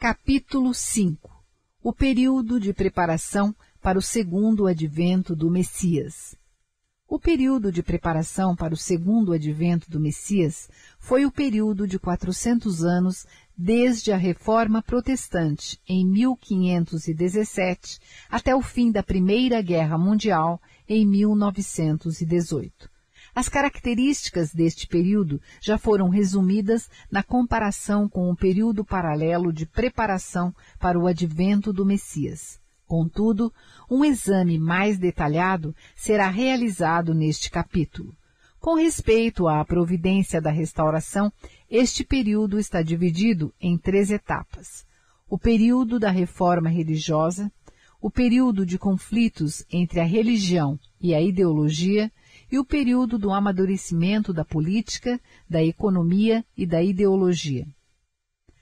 Capítulo 5 O período de preparação para o segundo advento do Messias. O período de preparação para o segundo advento do Messias foi o período de 400 anos desde a Reforma Protestante, em 1517, até o fim da Primeira Guerra Mundial, em 1918. As características deste período já foram resumidas na comparação com o período paralelo de preparação para o advento do Messias. Contudo, um exame mais detalhado será realizado neste capítulo. Com respeito à providência da restauração, este período está dividido em três etapas. O período da reforma religiosa, o período de conflitos entre a religião e a ideologia e o período do amadurecimento da política, da economia e da ideologia.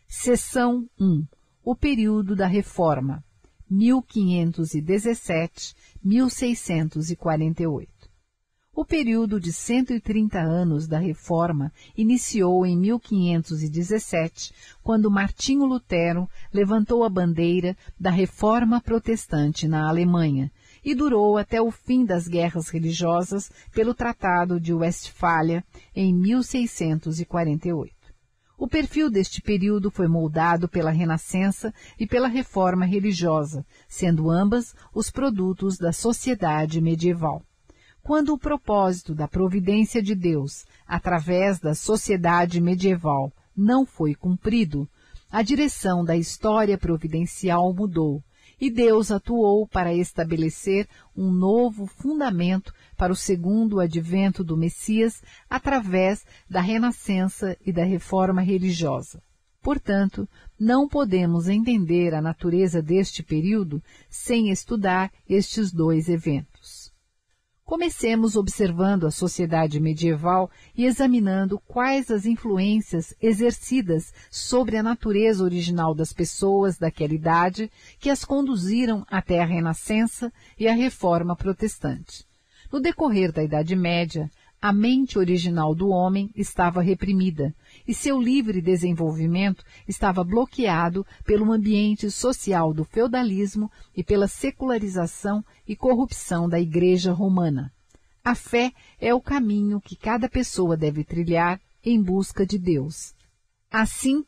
Seção 1. O período da reforma, 1517-1648. O período de 130 anos da Reforma iniciou em 1517, quando Martinho Lutero levantou a bandeira da Reforma Protestante na Alemanha e durou até o fim das guerras religiosas pelo Tratado de Westfália em 1648. O perfil deste período foi moldado pela Renascença e pela Reforma religiosa, sendo ambas os produtos da sociedade medieval. Quando o propósito da providência de Deus, através da sociedade medieval, não foi cumprido, a direção da história providencial mudou e Deus atuou para estabelecer um novo fundamento para o segundo advento do Messias através da renascença e da reforma religiosa. Portanto, não podemos entender a natureza deste período sem estudar estes dois eventos. Comecemos observando a sociedade medieval e examinando quais as influências exercidas sobre a natureza original das pessoas daquela idade que as conduziram até a Renascença e a Reforma Protestante. No decorrer da Idade Média, a mente original do homem estava reprimida e seu livre desenvolvimento estava bloqueado pelo ambiente social do feudalismo e pela secularização e corrupção da Igreja Romana. A fé é o caminho que cada pessoa deve trilhar em busca de Deus. Assim,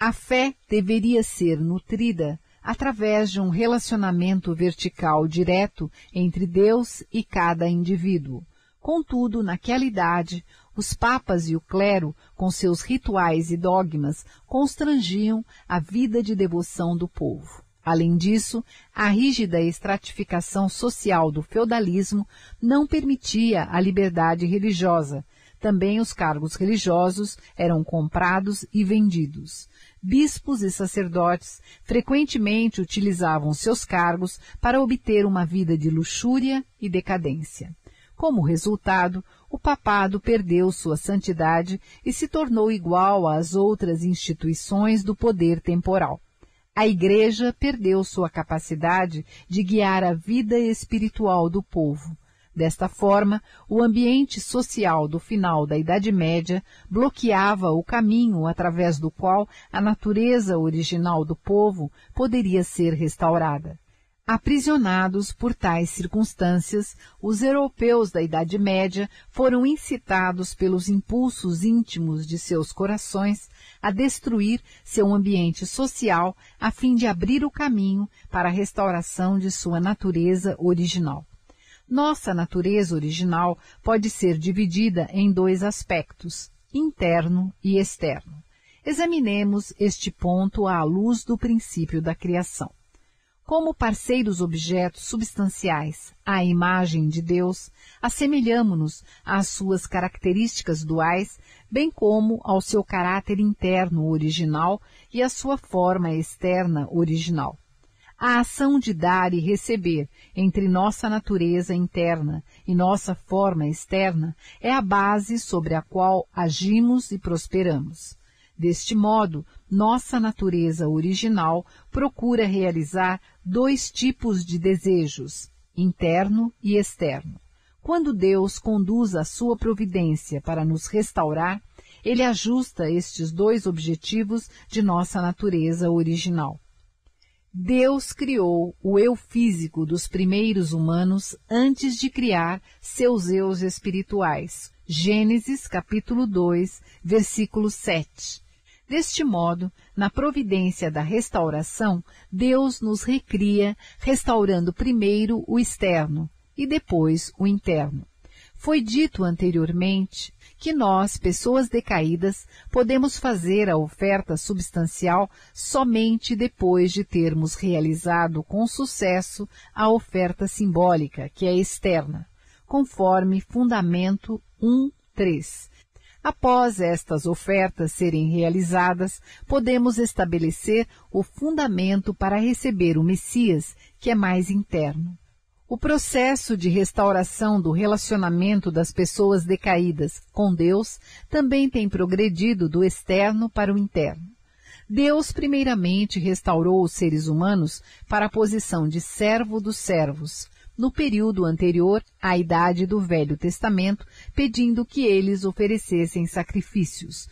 a fé deveria ser nutrida através de um relacionamento vertical direto entre Deus e cada indivíduo Contudo, naquela idade, os papas e o clero, com seus rituais e dogmas, constrangiam a vida de devoção do povo. Além disso, a rígida estratificação social do feudalismo não permitia a liberdade religiosa. Também os cargos religiosos eram comprados e vendidos. Bispos e sacerdotes frequentemente utilizavam seus cargos para obter uma vida de luxúria e decadência. Como resultado, o papado perdeu sua santidade e se tornou igual às outras instituições do poder temporal. A Igreja perdeu sua capacidade de guiar a vida espiritual do povo. Desta forma, o ambiente social do final da Idade Média bloqueava o caminho através do qual a natureza original do povo poderia ser restaurada. Aprisionados por tais circunstâncias, os europeus da Idade Média foram incitados pelos impulsos íntimos de seus corações a destruir seu ambiente social a fim de abrir o caminho para a restauração de sua natureza original. Nossa natureza original pode ser dividida em dois aspectos, interno e externo. Examinemos este ponto à luz do princípio da criação. Como parceiros objetos substanciais à imagem de Deus, assemelhamo-nos às suas características duais, bem como ao seu caráter interno original e à sua forma externa original. A ação de dar e receber entre nossa natureza interna e nossa forma externa é a base sobre a qual agimos e prosperamos. Deste modo, nossa natureza original procura realizar dois tipos de desejos, interno e externo. Quando Deus conduz a sua providência para nos restaurar, ele ajusta estes dois objetivos de nossa natureza original. Deus criou o eu físico dos primeiros humanos antes de criar seus eus espirituais. Gênesis capítulo 2, versículo 7. Deste modo, na providência da restauração, Deus nos recria, restaurando primeiro o externo e depois o interno. Foi dito anteriormente que nós, pessoas decaídas, podemos fazer a oferta substancial somente depois de termos realizado com sucesso a oferta simbólica, que é externa, conforme Fundamento 1.3. Após estas ofertas serem realizadas, podemos estabelecer o fundamento para receber o Messias, que é mais interno. O processo de restauração do relacionamento das pessoas decaídas com Deus também tem progredido do externo para o interno. Deus primeiramente restaurou os seres humanos para a posição de servo dos servos, no período anterior à idade do Velho Testamento, pedindo que eles oferecessem sacrifícios.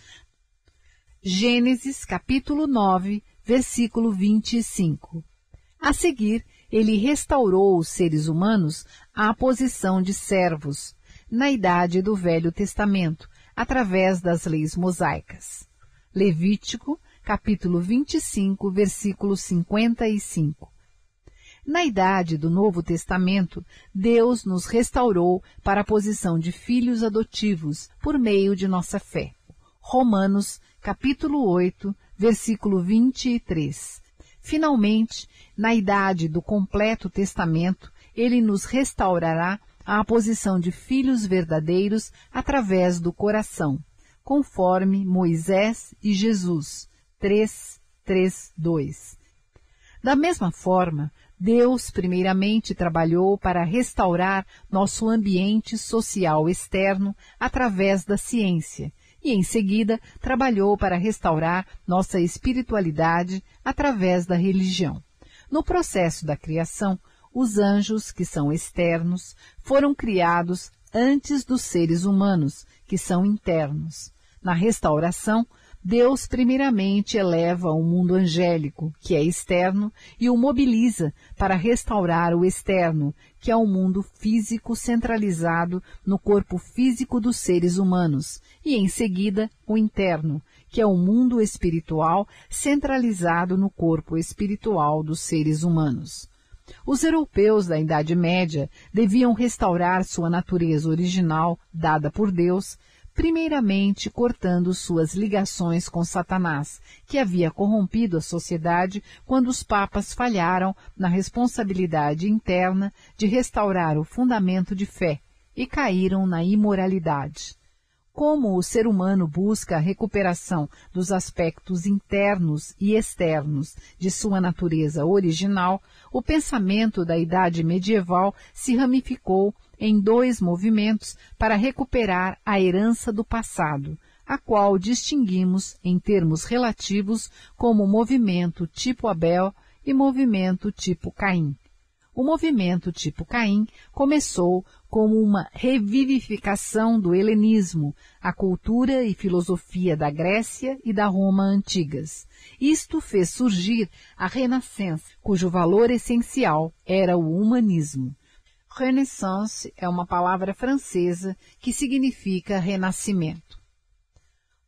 Gênesis capítulo 9, versículo 25. A seguir, ele restaurou os seres humanos à posição de servos, na idade do Velho Testamento, através das leis mosaicas. Levítico, capítulo 25, versículo 55. Na idade do Novo Testamento, Deus nos restaurou para a posição de filhos adotivos por meio de nossa fé. Romanos, capítulo 8, versículo 23. Finalmente, na idade do completo testamento, ele nos restaurará à posição de filhos verdadeiros através do coração, conforme Moisés e Jesus. 3, 3, 2. Da mesma forma, Deus primeiramente trabalhou para restaurar nosso ambiente social externo através da ciência e, em seguida, trabalhou para restaurar nossa espiritualidade através da religião. No processo da criação, os anjos, que são externos, foram criados antes dos seres humanos, que são internos. Na restauração, Deus primeiramente eleva o mundo angélico, que é externo, e o mobiliza para restaurar o externo, que é o mundo físico centralizado no corpo físico dos seres humanos, e em seguida o interno, que é o mundo espiritual centralizado no corpo espiritual dos seres humanos. Os europeus da Idade Média deviam restaurar sua natureza original, dada por Deus, primeiramente cortando suas ligações com Satanás, que havia corrompido a sociedade quando os papas falharam na responsabilidade interna de restaurar o fundamento de fé e caíram na imoralidade. Como o ser humano busca a recuperação dos aspectos internos e externos de sua natureza original, o pensamento da idade medieval se ramificou em dois movimentos para recuperar a herança do passado, a qual distinguimos em termos relativos como movimento tipo Abel e movimento tipo Caim. O movimento tipo Caim começou como uma revivificação do helenismo, a cultura e filosofia da Grécia e da Roma antigas. Isto fez surgir a Renascença, cujo valor essencial era o humanismo. Renaissance é uma palavra francesa que significa renascimento.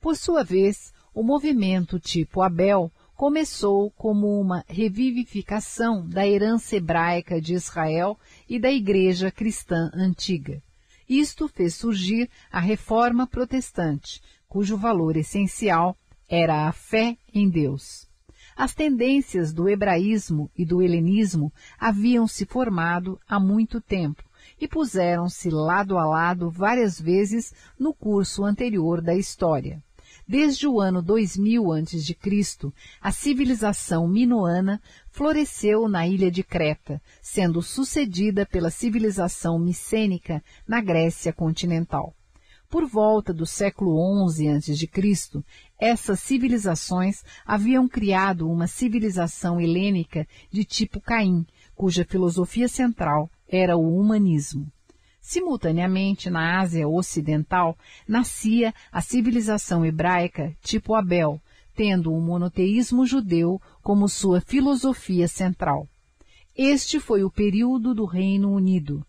Por sua vez, o movimento tipo Abel começou como uma revivificação da herança hebraica de Israel e da Igreja cristã antiga. Isto fez surgir a reforma protestante, cujo valor essencial era a fé em Deus. As tendências do hebraísmo e do helenismo haviam se formado há muito tempo e puseram-se lado a lado várias vezes no curso anterior da história. Desde o ano 2000 a.C., a civilização minoana floresceu na ilha de Creta, sendo sucedida pela civilização micênica na Grécia continental. Por volta do século XI a.C., essas civilizações haviam criado uma civilização helênica de tipo Caim, cuja filosofia central era o humanismo. Simultaneamente, na Ásia Ocidental, nascia a civilização hebraica tipo Abel, tendo o monoteísmo judeu como sua filosofia central. Este foi o período do Reino Unido.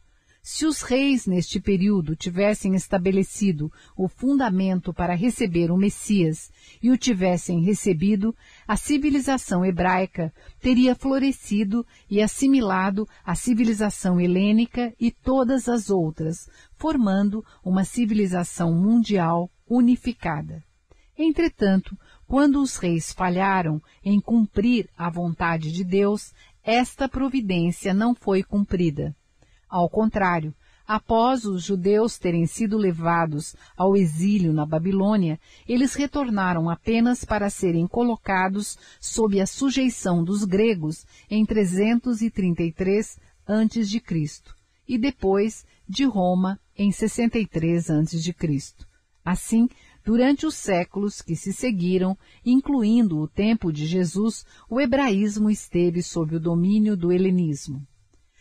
Se os reis neste período tivessem estabelecido o fundamento para receber o Messias e o tivessem recebido, a civilização hebraica teria florescido e assimilado a civilização helênica e todas as outras, formando uma civilização mundial unificada. Entretanto, quando os reis falharam em cumprir a vontade de Deus, esta providência não foi cumprida. Ao contrário, após os judeus terem sido levados ao exílio na Babilônia, eles retornaram apenas para serem colocados sob a sujeição dos gregos em 333 a.C. e depois de Roma em 63 a.C. Assim, durante os séculos que se seguiram, incluindo o tempo de Jesus, o hebraísmo esteve sob o domínio do helenismo.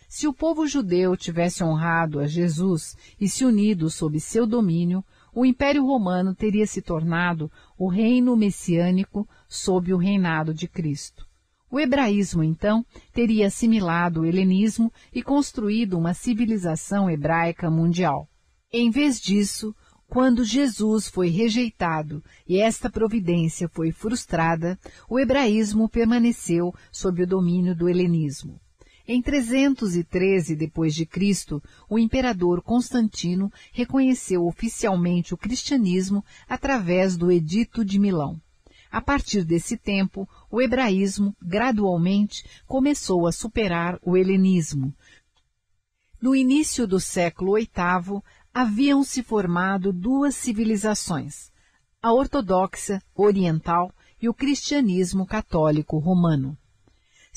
Se o povo judeu tivesse honrado a Jesus e se unido sob seu domínio, o Império Romano teria se tornado o reino messiânico sob o reinado de Cristo. O hebraísmo, então, teria assimilado o helenismo e construído uma civilização hebraica mundial. Em vez disso, quando Jesus foi rejeitado e esta providência foi frustrada, o hebraísmo permaneceu sob o domínio do helenismo. Em 313 d.C., o imperador Constantino reconheceu oficialmente o cristianismo através do Edito de Milão. A partir desse tempo, o hebraísmo gradualmente começou a superar o helenismo. No início do século VIII, haviam se formado duas civilizações, a ortodoxa oriental e o cristianismo católico romano.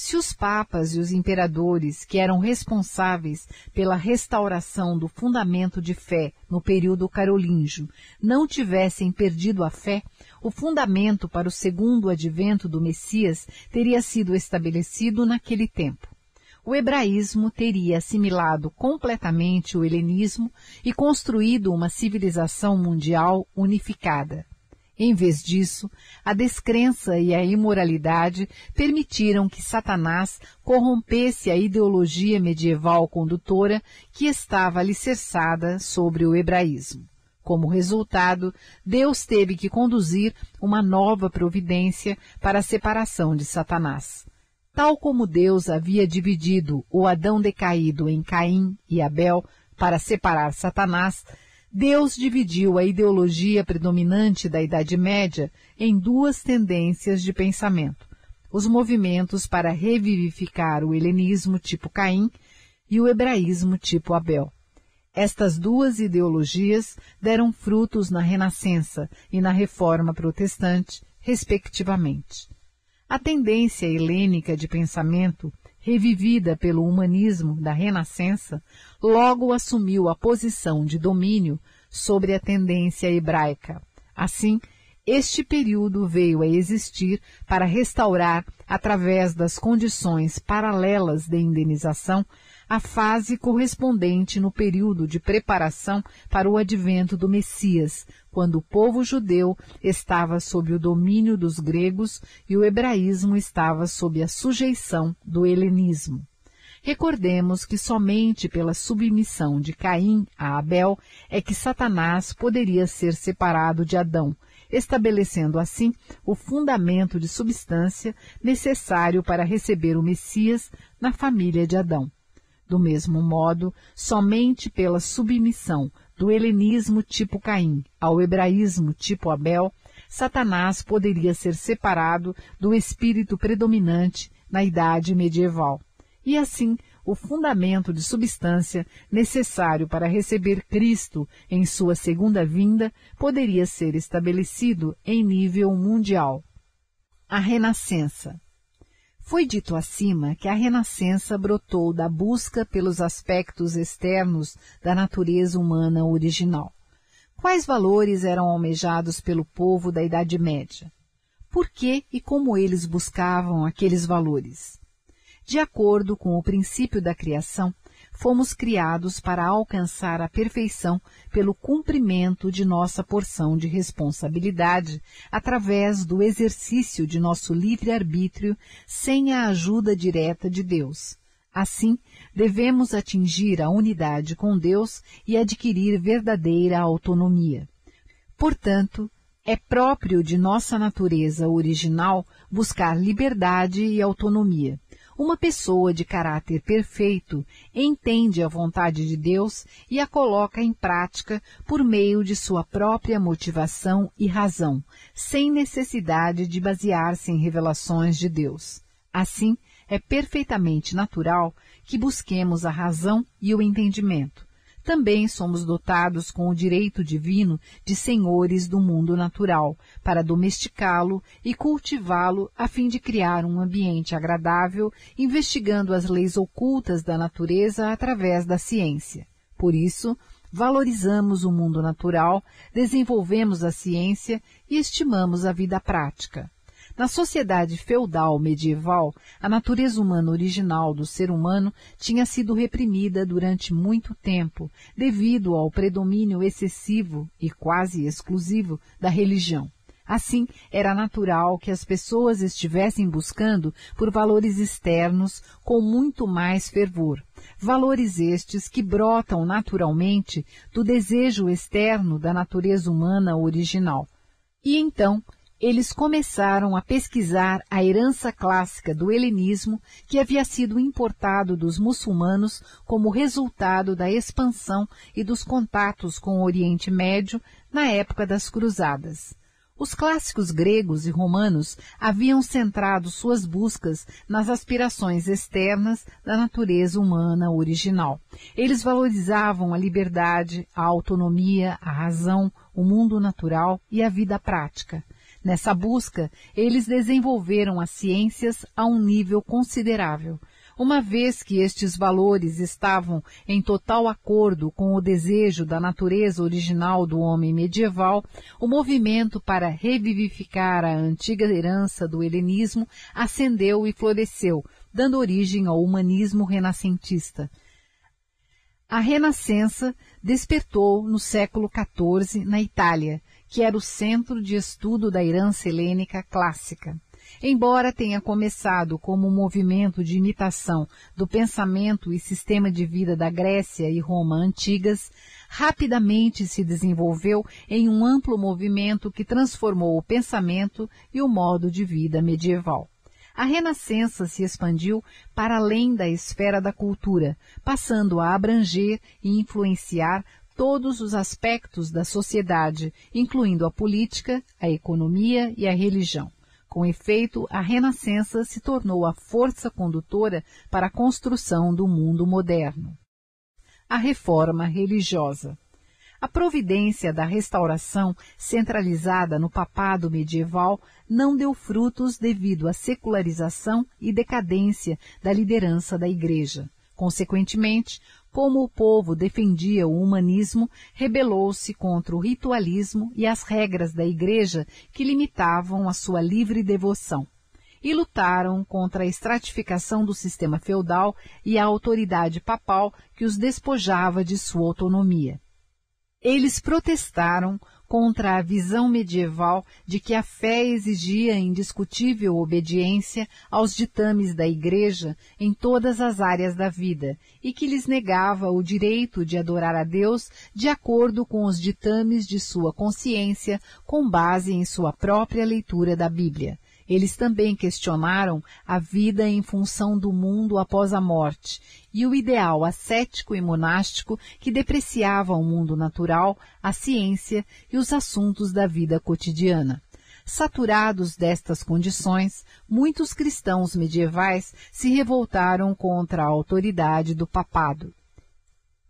Se os papas e os imperadores, que eram responsáveis pela restauração do fundamento de fé no período carolíngio, não tivessem perdido a fé, o fundamento para o segundo advento do Messias teria sido estabelecido naquele tempo. O hebraísmo teria assimilado completamente o helenismo e construído uma civilização mundial unificada. Em vez disso, a descrença e a imoralidade permitiram que Satanás corrompesse a ideologia medieval condutora que estava alicerçada sobre o hebraísmo. Como resultado, Deus teve que conduzir uma nova providência para a separação de Satanás. Tal como Deus havia dividido o Adão decaído em Caim e Abel para separar Satanás, Deus dividiu a ideologia predominante da Idade Média em duas tendências de pensamento: os movimentos para revivificar o helenismo tipo Caim e o hebraísmo tipo Abel. Estas duas ideologias deram frutos na Renascença e na Reforma Protestante, respectivamente. A tendência helênica de pensamento revivida pelo humanismo da Renascença, logo assumiu a posição de domínio sobre a tendência hebraica. Assim, este período veio a existir para restaurar, através das condições paralelas de indenização, a fase correspondente no período de preparação para o advento do Messias, quando o povo judeu estava sob o domínio dos gregos e o hebraísmo estava sob a sujeição do helenismo. Recordemos que somente pela submissão de Caim a Abel é que Satanás poderia ser separado de Adão, estabelecendo assim o fundamento de substância necessário para receber o Messias na família de Adão. Do mesmo modo, somente pela submissão do helenismo tipo Caim ao hebraísmo tipo Abel, Satanás poderia ser separado do espírito predominante na idade medieval. E assim, o fundamento de substância necessário para receber Cristo em sua segunda vinda poderia ser estabelecido em nível mundial. A Renascença foi dito acima que a renascença brotou da busca pelos aspectos externos da natureza humana original. Quais valores eram almejados pelo povo da Idade Média? Por que e como eles buscavam aqueles valores? De acordo com o princípio da criação, fomos criados para alcançar a perfeição pelo cumprimento de nossa porção de responsabilidade através do exercício de nosso livre-arbítrio sem a ajuda direta de Deus. Assim, devemos atingir a unidade com Deus e adquirir verdadeira autonomia. Portanto, é próprio de nossa natureza original buscar liberdade e autonomia. Uma pessoa de caráter perfeito entende a vontade de Deus e a coloca em prática por meio de sua própria motivação e razão, sem necessidade de basear-se em revelações de Deus. Assim, é perfeitamente natural que busquemos a razão e o entendimento. Também somos dotados com o direito divino de senhores do mundo natural, para domesticá-lo e cultivá-lo a fim de criar um ambiente agradável, investigando as leis ocultas da natureza através da ciência. Por isso, valorizamos o mundo natural, desenvolvemos a ciência e estimamos a vida prática. Na sociedade feudal medieval, a natureza humana original do ser humano tinha sido reprimida durante muito tempo, devido ao predomínio excessivo e quase exclusivo da religião. Assim, era natural que as pessoas estivessem buscando por valores externos com muito mais fervor. Valores estes que brotam naturalmente do desejo externo da natureza humana original. E então, eles começaram a pesquisar a herança clássica do helenismo que havia sido importado dos muçulmanos como resultado da expansão e dos contatos com o Oriente Médio na época das Cruzadas. Os clássicos gregos e romanos haviam centrado suas buscas nas aspirações externas da natureza humana original. Eles valorizavam a liberdade, a autonomia, a razão, o mundo natural e a vida prática. Nessa busca, eles desenvolveram as ciências a um nível considerável, uma vez que estes valores estavam em total acordo com o desejo da natureza original do homem medieval, o movimento para revivificar a antiga herança do helenismo ascendeu e floresceu, dando origem ao humanismo renascentista. A Renascença despertou no século XIV na Itália, que era o centro de estudo da herança helênica clássica. Embora tenha começado como um movimento de imitação do pensamento e sistema de vida da Grécia e Roma antigas, rapidamente se desenvolveu em um amplo movimento que transformou o pensamento e o modo de vida medieval. A Renascença se expandiu para além da esfera da cultura, passando a abranger e influenciar todos os aspectos da sociedade, incluindo a política, a economia e a religião. Com efeito, a Renascença se tornou a força condutora para a construção do mundo moderno. A reforma religiosa. A providência da restauração centralizada no papado medieval não deu frutos devido à secularização e decadência da liderança da Igreja. Consequentemente, como o povo defendia o humanismo, rebelou-se contra o ritualismo e as regras da Igreja que limitavam a sua livre devoção. E lutaram contra a estratificação do sistema feudal e a autoridade papal que os despojava de sua autonomia. Eles protestaram contra a visão medieval de que a fé exigia indiscutível obediência aos ditames da Igreja em todas as áreas da vida e que lhes negava o direito de adorar a Deus de acordo com os ditames de sua consciência com base em sua própria leitura da Bíblia. Eles também questionaram a vida em função do mundo após a morte e o ideal ascético e monástico que depreciava o mundo natural, a ciência e os assuntos da vida cotidiana. Saturados destas condições, muitos cristãos medievais se revoltaram contra a autoridade do papado.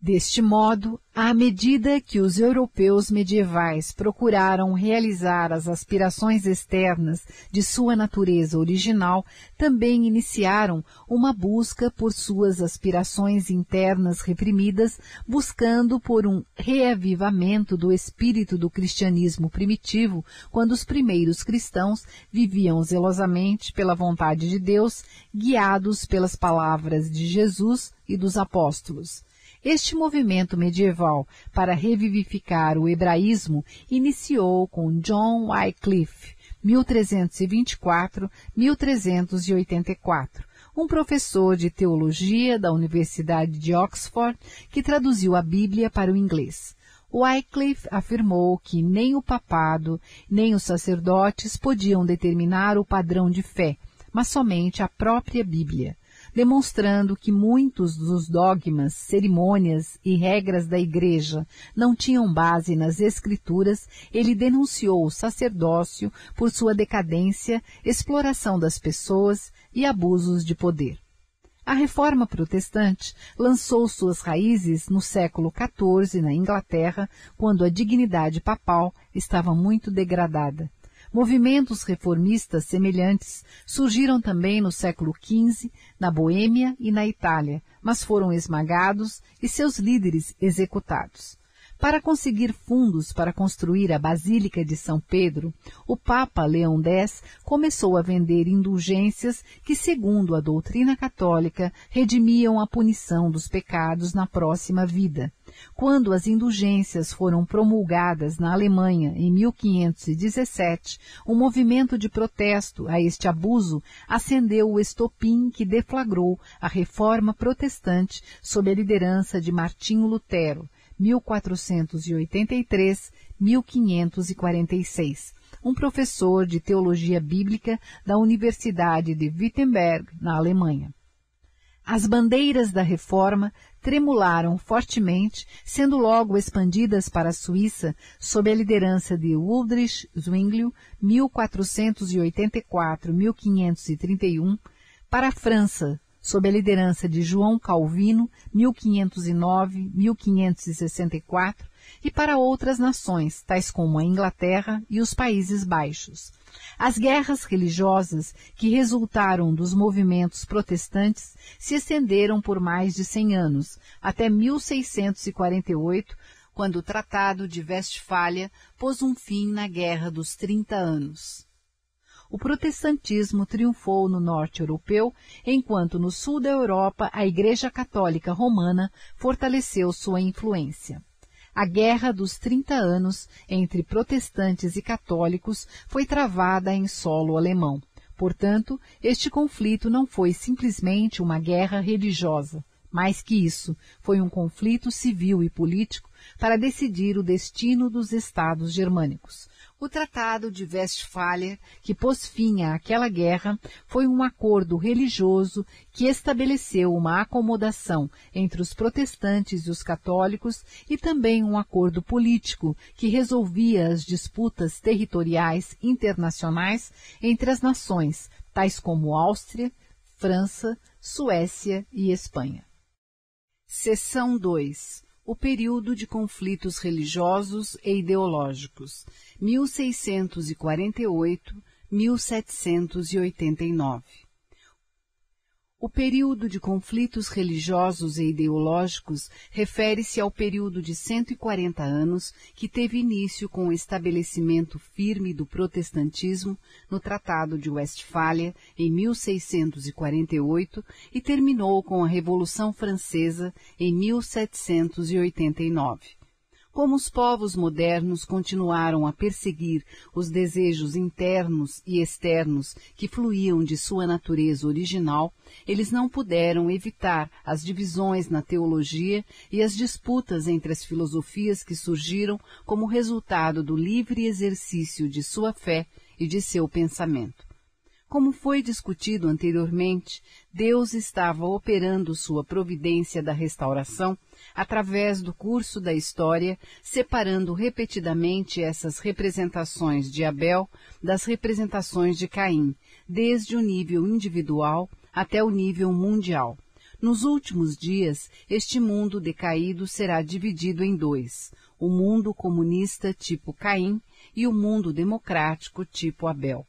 Deste modo, à medida que os europeus medievais procuraram realizar as aspirações externas de sua natureza original, também iniciaram uma busca por suas aspirações internas reprimidas, buscando por um reavivamento do espírito do cristianismo primitivo, quando os primeiros cristãos viviam zelosamente pela vontade de Deus, guiados pelas palavras de Jesus e dos apóstolos. Este movimento medieval para revivificar o hebraísmo iniciou com John Wycliffe, 1324-1384, um professor de teologia da Universidade de Oxford que traduziu a Bíblia para o inglês. Wycliffe afirmou que nem o papado, nem os sacerdotes podiam determinar o padrão de fé, mas somente a própria Bíblia demonstrando que muitos dos dogmas, cerimônias e regras da Igreja não tinham base nas Escrituras, ele denunciou o sacerdócio por sua decadência, exploração das pessoas e abusos de poder. A reforma protestante lançou suas raízes no século XIV na Inglaterra, quando a dignidade papal estava muito degradada. Movimentos reformistas semelhantes surgiram também no século XV, na Boêmia e na Itália, mas foram esmagados e seus líderes executados. Para conseguir fundos para construir a Basílica de São Pedro, o Papa Leão X começou a vender indulgências que, segundo a doutrina católica, redimiam a punição dos pecados na próxima vida. Quando as indulgências foram promulgadas na Alemanha em 1517, um movimento de protesto a este abuso acendeu o estopim que deflagrou a reforma protestante sob a liderança de Martinho Lutero, 1483-1546, um professor de teologia bíblica da Universidade de Wittenberg, na Alemanha. As bandeiras da reforma tremularam fortemente, sendo logo expandidas para a Suíça sob a liderança de Ulrich Zwinglio, 1484-1531, para a França sob a liderança de João Calvino, 1509-1564, e para outras nações, tais como a Inglaterra e os Países Baixos. As guerras religiosas que resultaram dos movimentos protestantes se estenderam por mais de 100 anos, até 1648, quando o Tratado de Westfália pôs um fim na Guerra dos Trinta Anos o protestantismo triunfou no norte europeu, enquanto no sul da Europa a Igreja Católica Romana fortaleceu sua influência. A Guerra dos Trinta Anos entre protestantes e católicos foi travada em solo alemão. Portanto, este conflito não foi simplesmente uma guerra religiosa. Mais que isso, foi um conflito civil e político para decidir o destino dos estados germânicos. O Tratado de Westphalia, que pôs fim àquela guerra, foi um acordo religioso que estabeleceu uma acomodação entre os protestantes e os católicos e também um acordo político que resolvia as disputas territoriais internacionais entre as nações, tais como Áustria, França, Suécia e Espanha. Seção 2 o período de conflitos religiosos e ideológicos, 1648-1789. O período de conflitos religiosos e ideológicos refere-se ao período de 140 anos que teve início com o estabelecimento firme do protestantismo no Tratado de Westfália em 1648 e terminou com a Revolução Francesa em 1789 como os povos modernos continuaram a perseguir os desejos internos e externos que fluíam de sua natureza original, eles não puderam evitar as divisões na teologia e as disputas entre as filosofias que surgiram como resultado do livre exercício de sua fé e de seu pensamento. Como foi discutido anteriormente, Deus estava operando sua providência da restauração através do curso da história, separando repetidamente essas representações de Abel das representações de Caim, desde o nível individual até o nível mundial. Nos últimos dias, este mundo decaído será dividido em dois: o mundo comunista tipo Caim e o mundo democrático tipo Abel.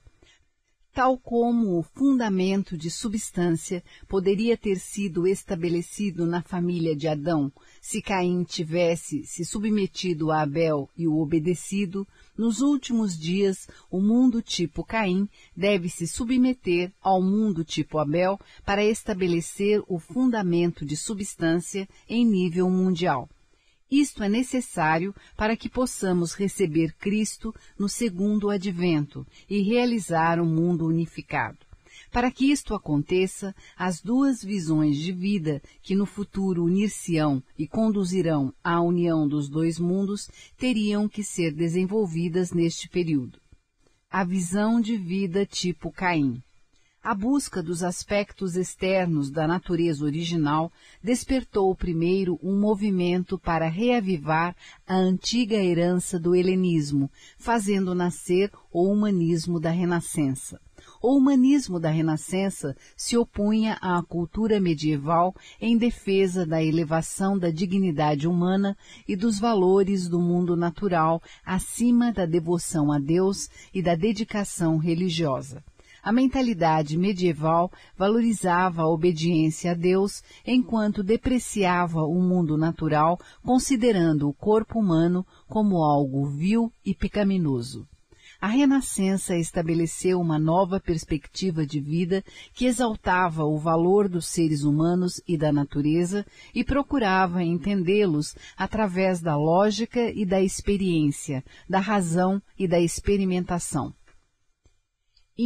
Tal como o fundamento de substância poderia ter sido estabelecido na família de Adão se Caim tivesse se submetido a Abel e o obedecido, nos últimos dias o mundo tipo Caim deve se submeter ao mundo tipo Abel para estabelecer o fundamento de substância em nível mundial. Isto é necessário para que possamos receber Cristo no segundo advento e realizar um mundo unificado. Para que isto aconteça, as duas visões de vida que no futuro unir-se-ão e conduzirão à união dos dois mundos teriam que ser desenvolvidas neste período. A visão de vida tipo Caim. A busca dos aspectos externos da natureza original despertou primeiro um movimento para reavivar a antiga herança do helenismo, fazendo nascer o humanismo da Renascença. O humanismo da Renascença se opunha à cultura medieval em defesa da elevação da dignidade humana e dos valores do mundo natural acima da devoção a Deus e da dedicação religiosa. A mentalidade medieval valorizava a obediência a Deus enquanto depreciava o mundo natural, considerando o corpo humano como algo vil e pecaminoso. A Renascença estabeleceu uma nova perspectiva de vida que exaltava o valor dos seres humanos e da natureza e procurava entendê-los através da lógica e da experiência, da razão e da experimentação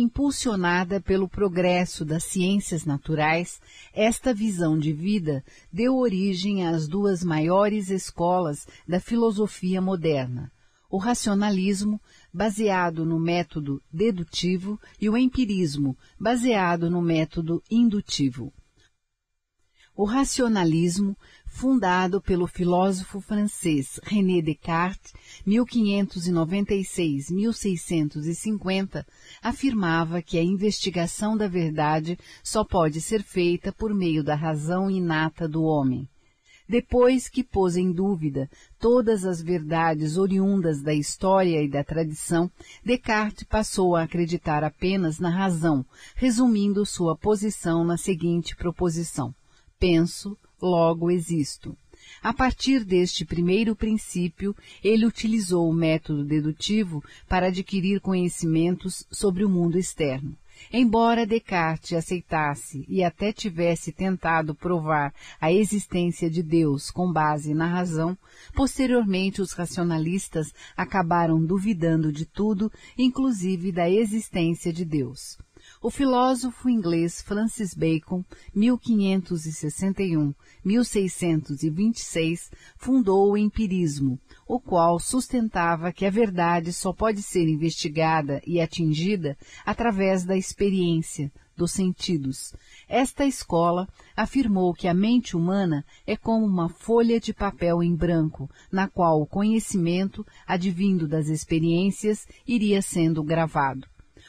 impulsionada pelo progresso das ciências naturais, esta visão de vida deu origem às duas maiores escolas da filosofia moderna, o racionalismo, baseado no método dedutivo, e o empirismo, baseado no método indutivo. O racionalismo, fundado pelo filósofo francês René Descartes, 1596-1650, afirmava que a investigação da verdade só pode ser feita por meio da razão inata do homem. Depois que pôs em dúvida todas as verdades oriundas da história e da tradição, Descartes passou a acreditar apenas na razão, resumindo sua posição na seguinte proposição penso, logo existo. A partir deste primeiro princípio, ele utilizou o método dedutivo para adquirir conhecimentos sobre o mundo externo. Embora Descartes aceitasse e até tivesse tentado provar a existência de Deus com base na razão, posteriormente os racionalistas acabaram duvidando de tudo, inclusive da existência de Deus. O filósofo inglês Francis Bacon, 1561-1626, fundou o empirismo, o qual sustentava que a verdade só pode ser investigada e atingida através da experiência, dos sentidos. Esta escola afirmou que a mente humana é como uma folha de papel em branco, na qual o conhecimento, advindo das experiências, iria sendo gravado.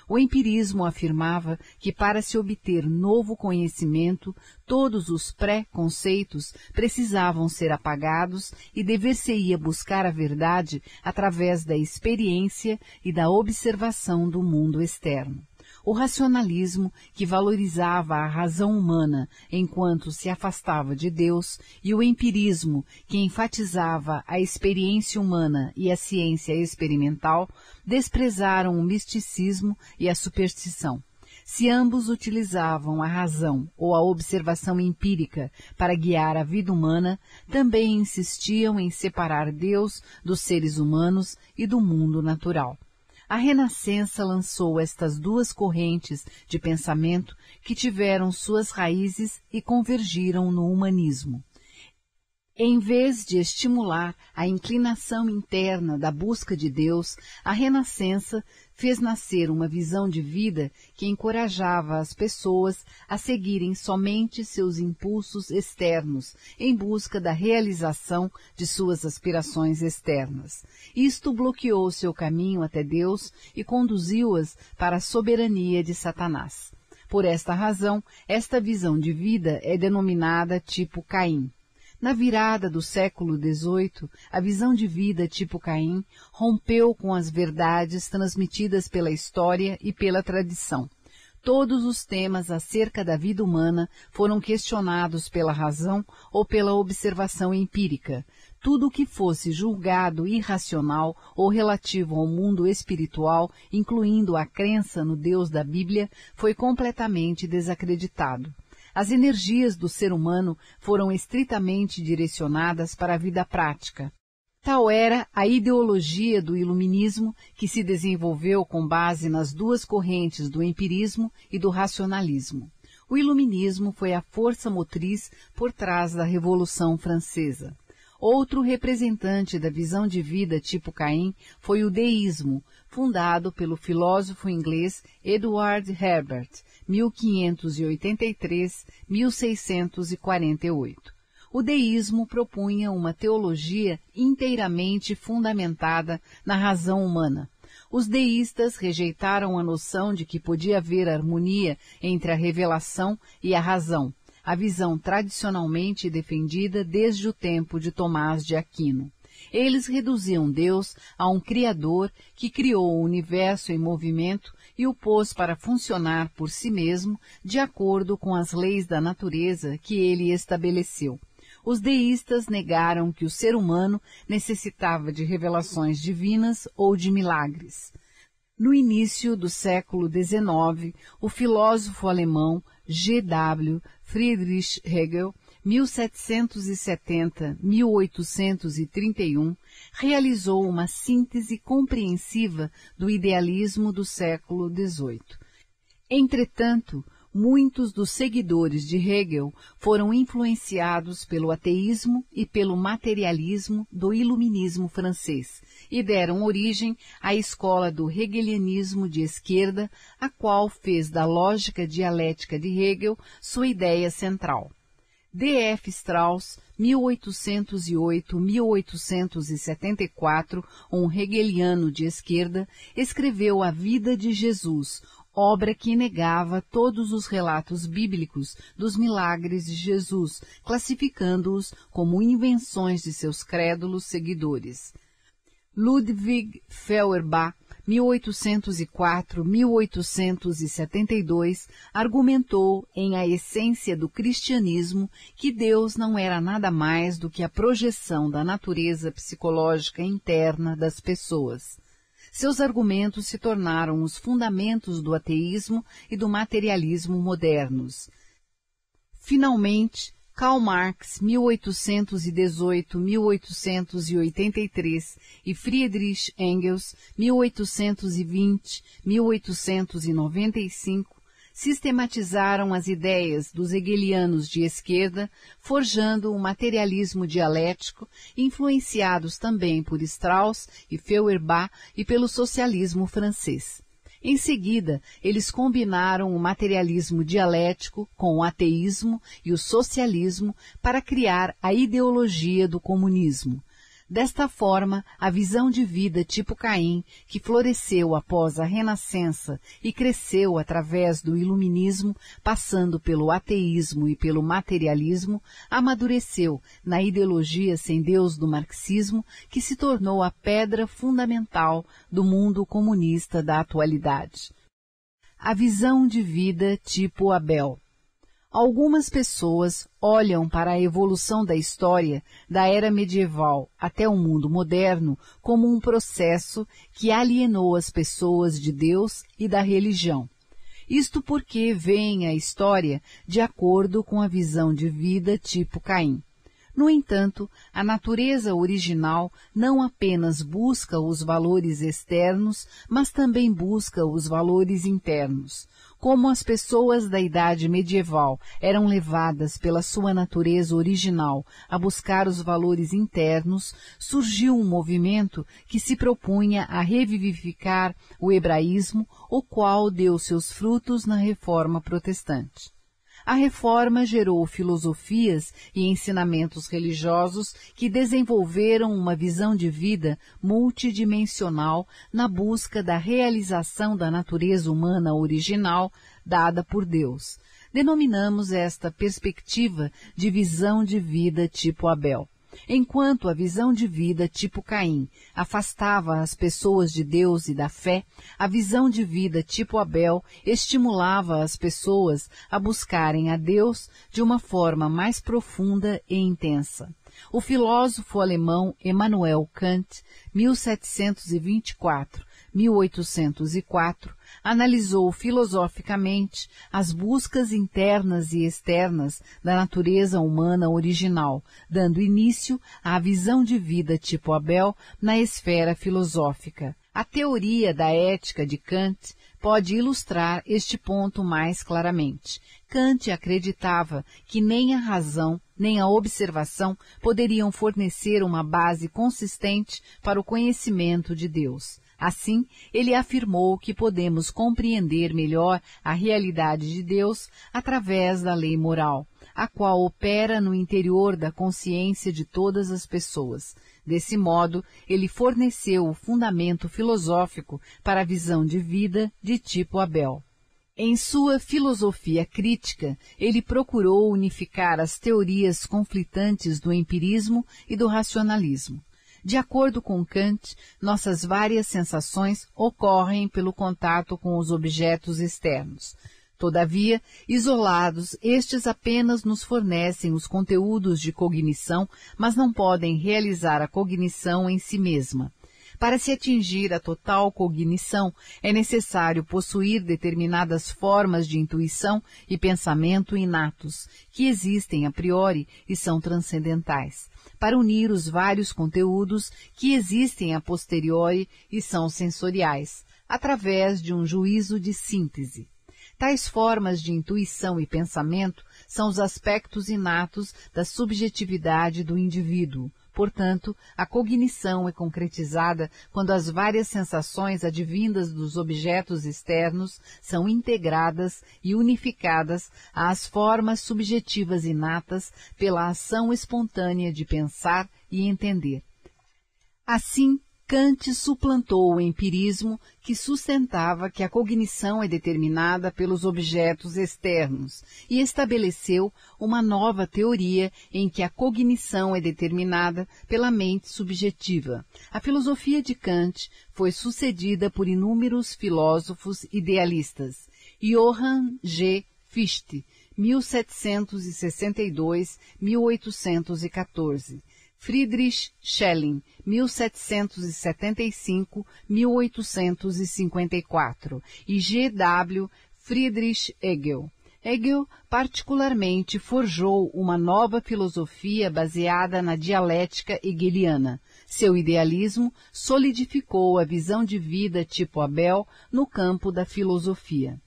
O empirismo afirmava que para se obter novo conhecimento, todos os pré-conceitos precisavam ser apagados e dever-se-ia buscar a verdade através da experiência e da observação do mundo externo o racionalismo, que valorizava a razão humana enquanto se afastava de Deus, e o empirismo, que enfatizava a experiência humana e a ciência experimental, desprezaram o misticismo e a superstição. Se ambos utilizavam a razão ou a observação empírica para guiar a vida humana, também insistiam em separar Deus dos seres humanos e do mundo natural. A Renascença lançou estas duas correntes de pensamento que tiveram suas raízes e convergiram no humanismo. Em vez de estimular a inclinação interna da busca de Deus, a Renascença fez nascer uma visão de vida que encorajava as pessoas a seguirem somente seus impulsos externos em busca da realização de suas aspirações externas. Isto bloqueou seu caminho até Deus e conduziu-as para a soberania de Satanás. Por esta razão, esta visão de vida é denominada tipo Caim. Na virada do século XVIII, a visão de vida tipo Caim rompeu com as verdades transmitidas pela história e pela tradição. Todos os temas acerca da vida humana foram questionados pela razão ou pela observação empírica. Tudo o que fosse julgado irracional ou relativo ao mundo espiritual, incluindo a crença no Deus da Bíblia, foi completamente desacreditado. As energias do ser humano foram estritamente direcionadas para a vida prática. Tal era a ideologia do iluminismo que se desenvolveu com base nas duas correntes do empirismo e do racionalismo. O iluminismo foi a força motriz por trás da Revolução Francesa. Outro representante da visão de vida tipo Caim foi o deísmo, fundado pelo filósofo inglês Edward Herbert, 1583-1648 o deísmo propunha uma teologia inteiramente fundamentada na razão humana. Os deístas rejeitaram a noção de que podia haver harmonia entre a revelação e a razão, a visão tradicionalmente defendida desde o tempo de Tomás de Aquino. Eles reduziam Deus a um Criador que criou o universo em movimento e o pôs para funcionar por si mesmo de acordo com as leis da natureza que ele estabeleceu os deístas negaram que o ser humano necessitava de revelações divinas ou de milagres. No início do século XIX, o filósofo alemão G.W. Friedrich Hegel, 1770-1831, realizou uma síntese compreensiva do idealismo do século XVIII. Entretanto, muitos dos seguidores de Hegel foram influenciados pelo ateísmo e pelo materialismo do iluminismo francês e deram origem à escola do hegelianismo de esquerda, a qual fez da lógica dialética de Hegel sua ideia central. D.F. Strauss, 1808-1874, um hegeliano de esquerda, escreveu A Vida de Jesus, obra que negava todos os relatos bíblicos dos milagres de Jesus, classificando-os como invenções de seus crédulos seguidores. Ludwig Feuerbach, 1804-1872, argumentou em A Essência do Cristianismo que Deus não era nada mais do que a projeção da natureza psicológica interna das pessoas. Seus argumentos se tornaram os fundamentos do ateísmo e do materialismo modernos. Finalmente, Karl Marx, 1818-1883, e Friedrich Engels, 1820-1895, sistematizaram as ideias dos hegelianos de esquerda, forjando um materialismo dialético, influenciados também por Strauss e Feuerbach e pelo socialismo francês. Em seguida, eles combinaram o materialismo dialético com o ateísmo e o socialismo para criar a ideologia do comunismo, Desta forma, a visão de vida tipo Caim, que floresceu após a Renascença e cresceu através do Iluminismo, passando pelo ateísmo e pelo materialismo, amadureceu na ideologia sem Deus do marxismo, que se tornou a pedra fundamental do mundo comunista da atualidade. A visão de vida tipo Abel. Algumas pessoas olham para a evolução da história da era medieval até o mundo moderno como um processo que alienou as pessoas de Deus e da religião. Isto porque veem a história de acordo com a visão de vida tipo Caim. No entanto, a natureza original não apenas busca os valores externos, mas também busca os valores internos. Como as pessoas da idade medieval eram levadas pela sua natureza original a buscar os valores internos, surgiu um movimento que se propunha a revivificar o hebraísmo, o qual deu seus frutos na reforma protestante. A reforma gerou filosofias e ensinamentos religiosos que desenvolveram uma visão de vida multidimensional na busca da realização da natureza humana original dada por Deus. Denominamos esta perspectiva de visão de vida tipo Abel. Enquanto a visão de vida tipo Caim afastava as pessoas de Deus e da fé, a visão de vida tipo Abel estimulava as pessoas a buscarem a Deus de uma forma mais profunda e intensa. O filósofo alemão Immanuel Kant, 1724 1804, analisou filosoficamente as buscas internas e externas da natureza humana original, dando início à visão de vida tipo Abel na esfera filosófica. A teoria da ética de Kant pode ilustrar este ponto mais claramente. Kant acreditava que nem a razão nem a observação poderiam fornecer uma base consistente para o conhecimento de Deus. Assim, ele afirmou que podemos compreender melhor a realidade de Deus através da lei moral, a qual opera no interior da consciência de todas as pessoas. Desse modo, ele forneceu o fundamento filosófico para a visão de vida de tipo Abel. Em sua filosofia crítica, ele procurou unificar as teorias conflitantes do empirismo e do racionalismo. De acordo com Kant, nossas várias sensações ocorrem pelo contato com os objetos externos. Todavia, isolados, estes apenas nos fornecem os conteúdos de cognição, mas não podem realizar a cognição em si mesma. Para se atingir a total cognição, é necessário possuir determinadas formas de intuição e pensamento inatos, que existem a priori e são transcendentais, para unir os vários conteúdos que existem a posteriori e são sensoriais, através de um juízo de síntese. Tais formas de intuição e pensamento são os aspectos inatos da subjetividade do indivíduo, Portanto, a cognição é concretizada quando as várias sensações advindas dos objetos externos são integradas e unificadas às formas subjetivas inatas pela ação espontânea de pensar e entender. Assim, Kant suplantou o empirismo que sustentava que a cognição é determinada pelos objetos externos e estabeleceu uma nova teoria em que a cognição é determinada pela mente subjetiva. A filosofia de Kant foi sucedida por inúmeros filósofos idealistas. Johann G. Fichte, 1762-1814. Friedrich Schelling, 1775-1854 e G. W. Friedrich Hegel. Hegel particularmente forjou uma nova filosofia baseada na dialética hegeliana. Seu idealismo solidificou a visão de vida tipo Abel no campo da filosofia.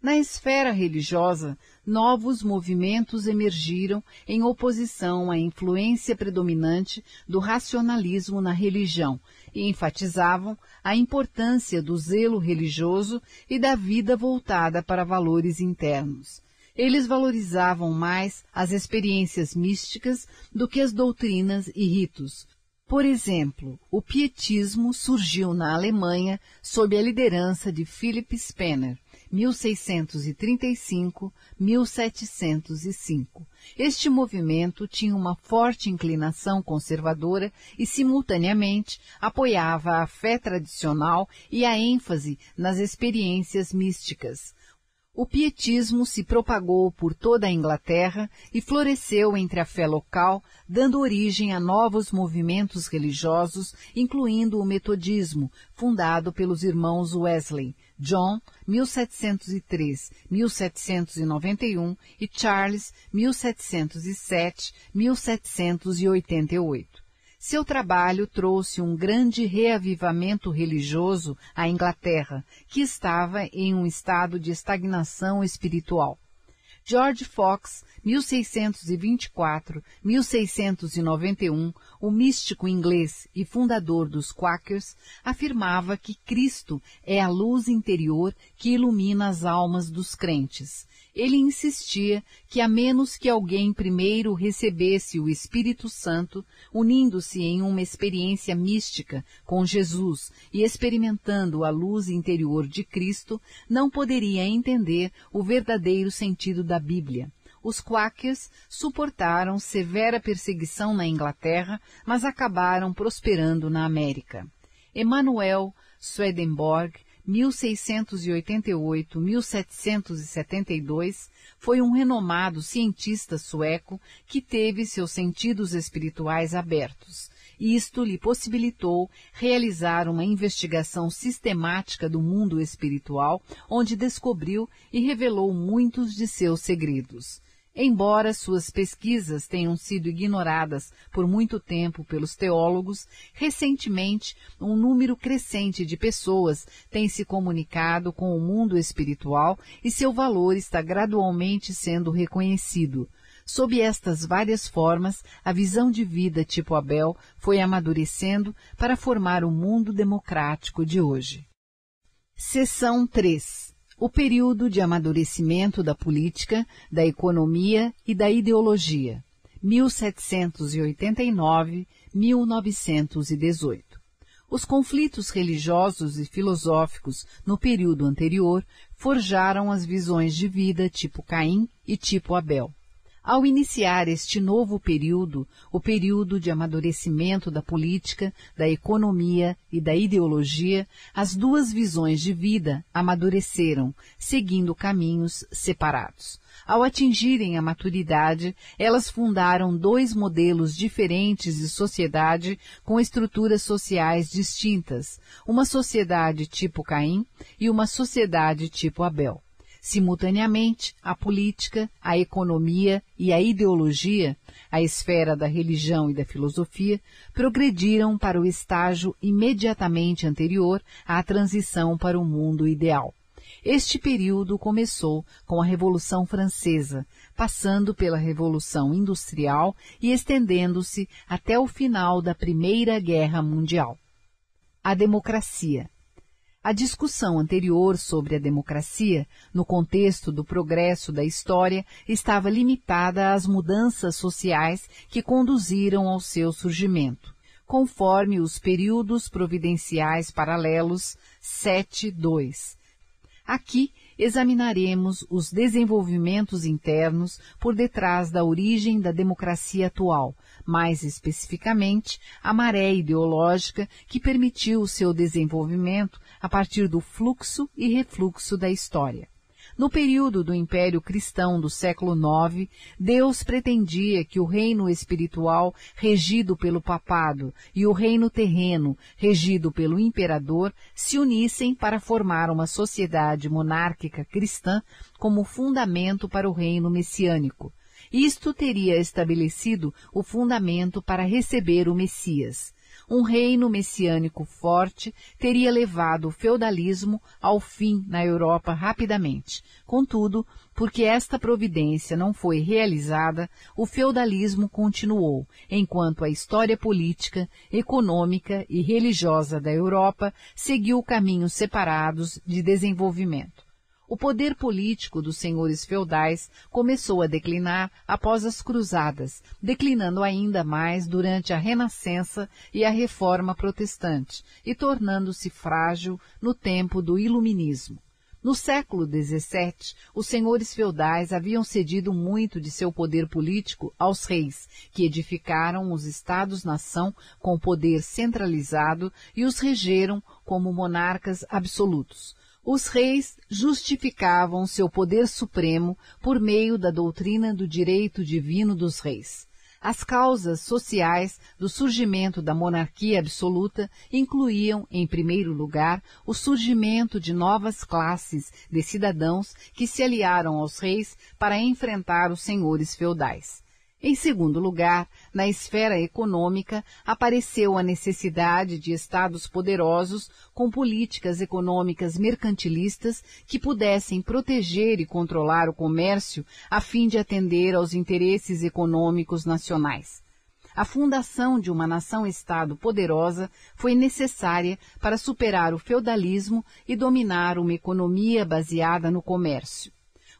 Na esfera religiosa, novos movimentos emergiram em oposição à influência predominante do racionalismo na religião e enfatizavam a importância do zelo religioso e da vida voltada para valores internos. Eles valorizavam mais as experiências místicas do que as doutrinas e ritos, por exemplo, o pietismo surgiu na Alemanha sob a liderança de Philipp Spener, 1635-1705. Este movimento tinha uma forte inclinação conservadora e, simultaneamente, apoiava a fé tradicional e a ênfase nas experiências místicas. O pietismo se propagou por toda a Inglaterra e floresceu entre a fé local, dando origem a novos movimentos religiosos, incluindo o metodismo, fundado pelos irmãos Wesley, John, 1703-1791 e Charles, 1707-1788. Seu trabalho trouxe um grande reavivamento religioso à Inglaterra, que estava em um estado de estagnação espiritual. George Fox, 1624-1691, o místico inglês e fundador dos Quakers, afirmava que Cristo é a luz interior que ilumina as almas dos crentes. Ele insistia que a menos que alguém primeiro recebesse o Espírito Santo, unindo-se em uma experiência mística com Jesus e experimentando a luz interior de Cristo, não poderia entender o verdadeiro sentido da Bíblia. Os Quakers suportaram severa perseguição na Inglaterra, mas acabaram prosperando na América. Emanuel Swedenborg 1688-1772, foi um renomado cientista sueco que teve seus sentidos espirituais abertos. Isto lhe possibilitou realizar uma investigação sistemática do mundo espiritual, onde descobriu e revelou muitos de seus segredos. Embora suas pesquisas tenham sido ignoradas por muito tempo pelos teólogos, recentemente um número crescente de pessoas tem se comunicado com o mundo espiritual e seu valor está gradualmente sendo reconhecido. Sob estas várias formas, a visão de vida tipo Abel foi amadurecendo para formar o mundo democrático de hoje. Seção 3 o período de amadurecimento da política, da economia e da ideologia, 1789-1918. Os conflitos religiosos e filosóficos no período anterior forjaram as visões de vida tipo Caim e tipo Abel. Ao iniciar este novo período, o período de amadurecimento da política, da economia e da ideologia, as duas visões de vida amadureceram, seguindo caminhos separados. Ao atingirem a maturidade, elas fundaram dois modelos diferentes de sociedade com estruturas sociais distintas, uma sociedade tipo Caim e uma sociedade tipo Abel. Simultaneamente, a política, a economia e a ideologia, a esfera da religião e da filosofia, progrediram para o estágio imediatamente anterior à transição para o mundo ideal. Este período começou com a Revolução Francesa, passando pela Revolução Industrial e estendendo-se até o final da Primeira Guerra Mundial. A democracia. A discussão anterior sobre a democracia, no contexto do progresso da história, estava limitada às mudanças sociais que conduziram ao seu surgimento, conforme os períodos providenciais paralelos 7.2. Aqui examinaremos os desenvolvimentos internos por detrás da origem da democracia atual, mais especificamente a maré ideológica que permitiu o seu desenvolvimento a partir do fluxo e refluxo da história. No período do Império Cristão do século IX, Deus pretendia que o reino espiritual, regido pelo papado, e o reino terreno, regido pelo imperador, se unissem para formar uma sociedade monárquica cristã como fundamento para o reino messiânico. Isto teria estabelecido o fundamento para receber o Messias um reino messiânico forte teria levado o feudalismo ao fim na Europa rapidamente. Contudo, porque esta providência não foi realizada, o feudalismo continuou, enquanto a história política, econômica e religiosa da Europa seguiu caminhos separados de desenvolvimento. O poder político dos senhores feudais começou a declinar após as cruzadas, declinando ainda mais durante a Renascença e a Reforma Protestante, e tornando-se frágil no tempo do Iluminismo. No século XVII, os senhores feudais haviam cedido muito de seu poder político aos reis, que edificaram os estados-nação com poder centralizado e os regeram como monarcas absolutos. Os reis justificavam seu poder supremo por meio da doutrina do direito divino dos reis. As causas sociais do surgimento da monarquia absoluta incluíam, em primeiro lugar, o surgimento de novas classes de cidadãos que se aliaram aos reis para enfrentar os senhores feudais. Em segundo lugar, na esfera econômica, apareceu a necessidade de estados poderosos com políticas econômicas mercantilistas que pudessem proteger e controlar o comércio a fim de atender aos interesses econômicos nacionais. A fundação de uma nação-estado poderosa foi necessária para superar o feudalismo e dominar uma economia baseada no comércio.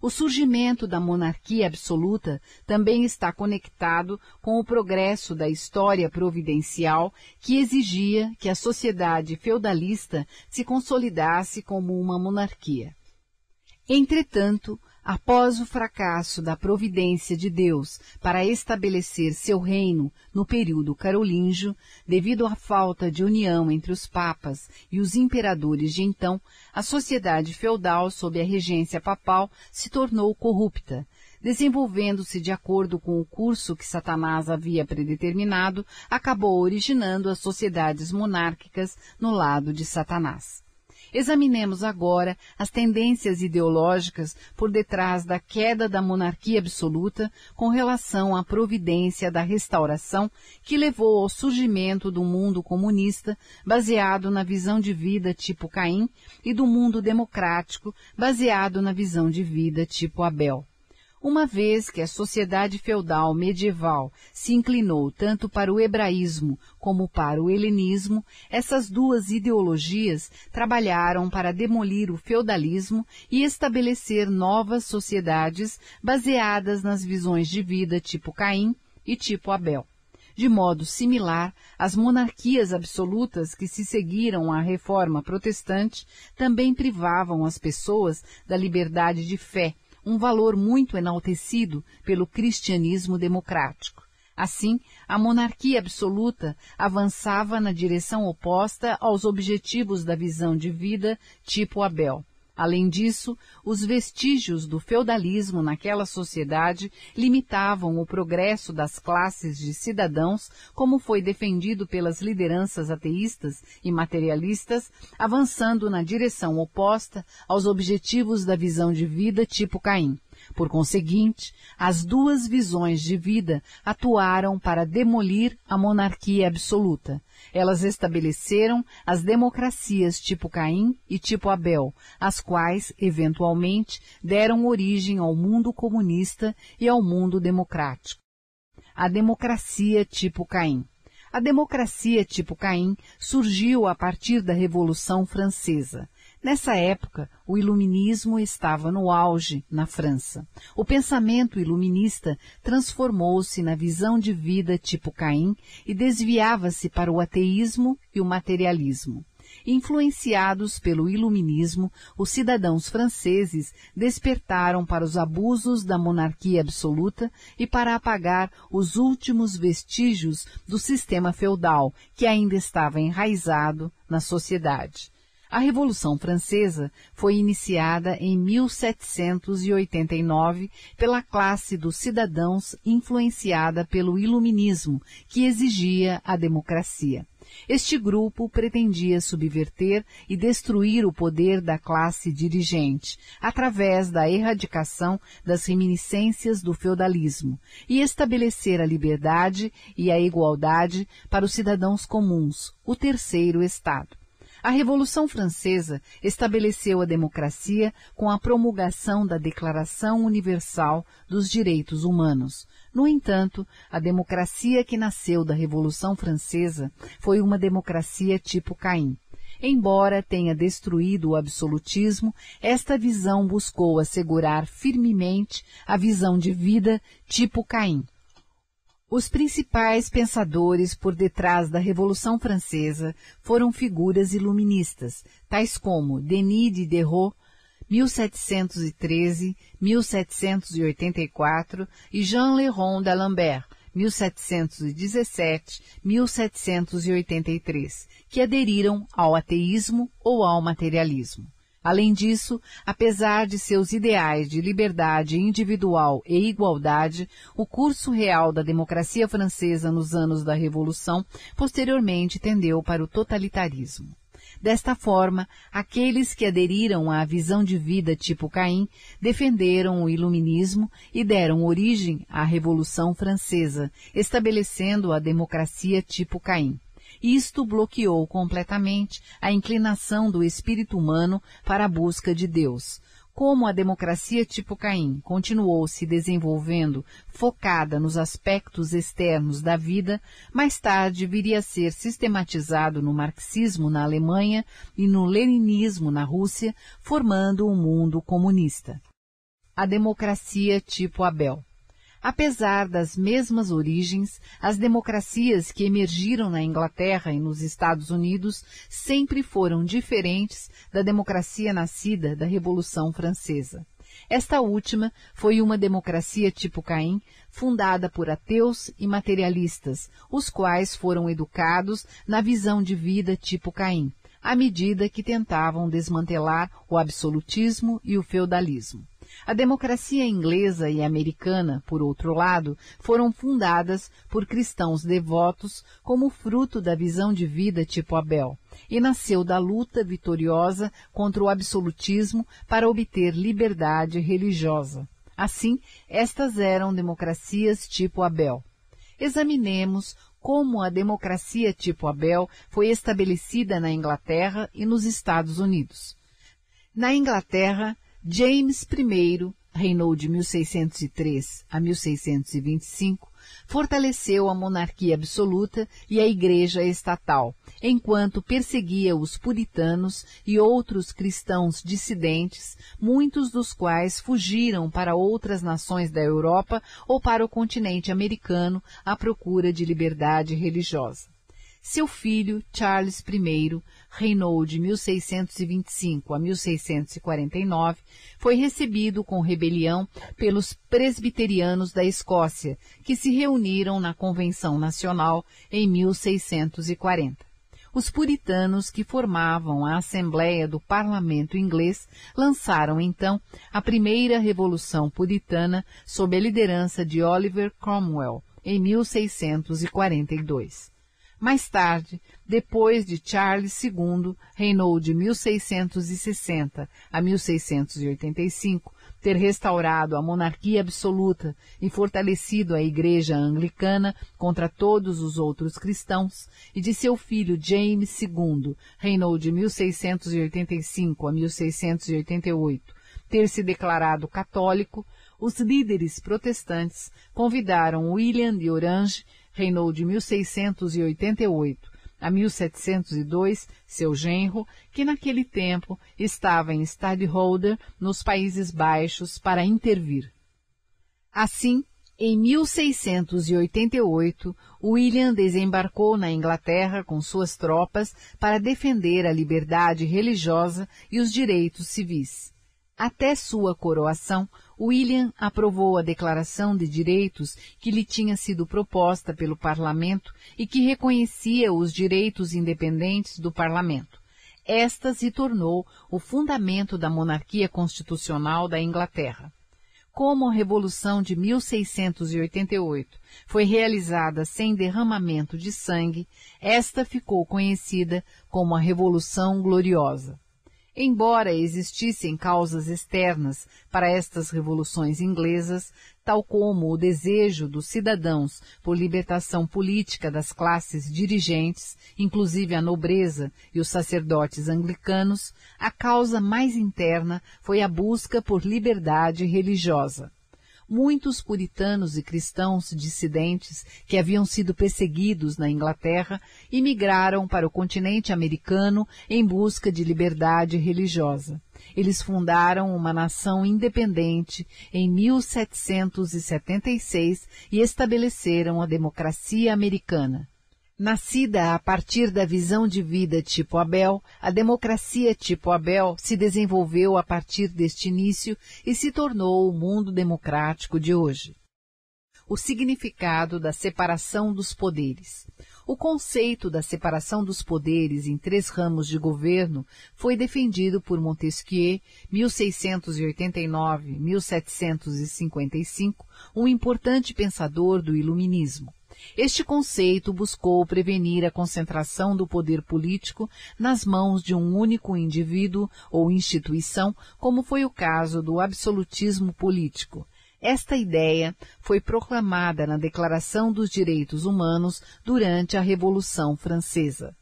O surgimento da monarquia absoluta também está conectado com o progresso da história providencial que exigia que a sociedade feudalista se consolidasse como uma monarquia. Entretanto, Após o fracasso da providência de Deus para estabelecer seu reino no período carolíngio, devido à falta de união entre os papas e os imperadores de então, a sociedade feudal sob a regência papal se tornou corrupta, desenvolvendo-se de acordo com o curso que Satanás havia predeterminado, acabou originando as sociedades monárquicas no lado de Satanás. Examinemos agora as tendências ideológicas por detrás da queda da monarquia absoluta com relação à providência da restauração que levou ao surgimento do mundo comunista baseado na visão de vida tipo Caim e do mundo democrático baseado na visão de vida tipo Abel. Uma vez que a sociedade feudal medieval se inclinou tanto para o hebraísmo como para o helenismo, essas duas ideologias trabalharam para demolir o feudalismo e estabelecer novas sociedades baseadas nas visões de vida tipo Caim e tipo Abel. De modo similar, as monarquias absolutas que se seguiram à reforma protestante também privavam as pessoas da liberdade de fé, um valor muito enaltecido pelo cristianismo democrático. Assim, a monarquia absoluta avançava na direção oposta aos objetivos da visão de vida tipo Abel. Além disso, os vestígios do feudalismo naquela sociedade limitavam o progresso das classes de cidadãos, como foi defendido pelas lideranças ateístas e materialistas, avançando na direção oposta aos objetivos da visão de vida tipo Caim. Por conseguinte, as duas visões de vida atuaram para demolir a monarquia absoluta. Elas estabeleceram as democracias tipo Caim e tipo Abel, as quais, eventualmente, deram origem ao mundo comunista e ao mundo democrático. A democracia tipo Caim. A democracia tipo Caim surgiu a partir da Revolução Francesa. Nessa época, o iluminismo estava no auge na França. O pensamento iluminista transformou-se na visão de vida tipo Caim e desviava-se para o ateísmo e o materialismo. Influenciados pelo iluminismo, os cidadãos franceses despertaram para os abusos da monarquia absoluta e para apagar os últimos vestígios do sistema feudal que ainda estava enraizado na sociedade. A Revolução Francesa foi iniciada em 1789 pela classe dos cidadãos influenciada pelo Iluminismo, que exigia a democracia. Este grupo pretendia subverter e destruir o poder da classe dirigente, através da erradicação das reminiscências do feudalismo, e estabelecer a liberdade e a igualdade para os cidadãos comuns, o terceiro Estado. A Revolução Francesa estabeleceu a democracia com a promulgação da Declaração Universal dos Direitos Humanos. No entanto, a democracia que nasceu da Revolução Francesa foi uma democracia tipo Caim. Embora tenha destruído o absolutismo, esta visão buscou assegurar firmemente a visão de vida tipo Caim. Os principais pensadores por detrás da Revolução Francesa foram figuras iluministas, tais como Denis Diderot, 1713-1784 e Jean Léron d'Alembert, 1717-1783, que aderiram ao ateísmo ou ao materialismo. Além disso, apesar de seus ideais de liberdade individual e igualdade, o curso real da democracia francesa nos anos da Revolução posteriormente tendeu para o totalitarismo. Desta forma, aqueles que aderiram à visão de vida tipo Caim defenderam o iluminismo e deram origem à Revolução Francesa, estabelecendo a democracia tipo Caim. Isto bloqueou completamente a inclinação do espírito humano para a busca de Deus. Como a democracia tipo Caim continuou se desenvolvendo focada nos aspectos externos da vida, mais tarde viria a ser sistematizado no marxismo na Alemanha e no leninismo na Rússia, formando um mundo comunista. A democracia tipo Abel. Apesar das mesmas origens, as democracias que emergiram na Inglaterra e nos Estados Unidos sempre foram diferentes da democracia nascida da Revolução Francesa. Esta última foi uma democracia tipo Caim, fundada por ateus e materialistas, os quais foram educados na visão de vida tipo Caim, à medida que tentavam desmantelar o absolutismo e o feudalismo. A democracia inglesa e americana, por outro lado, foram fundadas por cristãos devotos como fruto da visão de vida tipo Abel, e nasceu da luta vitoriosa contra o absolutismo para obter liberdade religiosa. Assim, estas eram democracias tipo Abel. Examinemos como a democracia tipo Abel foi estabelecida na Inglaterra e nos Estados Unidos. Na Inglaterra, James I reinou de 1603 a 1625, fortaleceu a monarquia absoluta e a igreja estatal, enquanto perseguia os puritanos e outros cristãos dissidentes, muitos dos quais fugiram para outras nações da Europa ou para o continente americano à procura de liberdade religiosa. Seu filho, Charles I, reinou de 1625 a 1649, foi recebido com rebelião pelos presbiterianos da Escócia, que se reuniram na Convenção Nacional em 1640. Os puritanos que formavam a Assembleia do Parlamento inglês lançaram então a primeira Revolução Puritana sob a liderança de Oliver Cromwell em 1642. Mais tarde, depois de Charles II, reinou de 1660 a 1685, ter restaurado a monarquia absoluta e fortalecido a Igreja Anglicana contra todos os outros cristãos, e de seu filho James II, reinou de 1685 a 1688, ter se declarado católico, os líderes protestantes convidaram William de Orange reinou de 1688 a 1702, seu genro, que naquele tempo estava em stadtholder nos Países Baixos para intervir. Assim, em 1688, William desembarcou na Inglaterra com suas tropas para defender a liberdade religiosa e os direitos civis. Até sua coroação, William aprovou a Declaração de Direitos que lhe tinha sido proposta pelo Parlamento e que reconhecia os direitos independentes do Parlamento. Esta se tornou o fundamento da monarquia constitucional da Inglaterra. Como a Revolução de 1688 foi realizada sem derramamento de sangue, esta ficou conhecida como a Revolução Gloriosa. Embora existissem causas externas para estas revoluções inglesas, tal como o desejo dos cidadãos por libertação política das classes dirigentes, inclusive a nobreza e os sacerdotes anglicanos, a causa mais interna foi a busca por liberdade religiosa muitos puritanos e cristãos dissidentes que haviam sido perseguidos na Inglaterra imigraram para o continente americano em busca de liberdade religiosa. Eles fundaram uma nação independente em 1776 e estabeleceram a democracia americana. Nascida a partir da visão de vida tipo Abel, a democracia tipo Abel se desenvolveu a partir deste início e se tornou o mundo democrático de hoje. O significado da separação dos poderes. O conceito da separação dos poderes em três ramos de governo foi defendido por Montesquieu, 1689-1755, um importante pensador do iluminismo. Este conceito buscou prevenir a concentração do poder político nas mãos de um único indivíduo ou instituição, como foi o caso do absolutismo político. Esta ideia foi proclamada na Declaração dos Direitos Humanos durante a Revolução Francesa.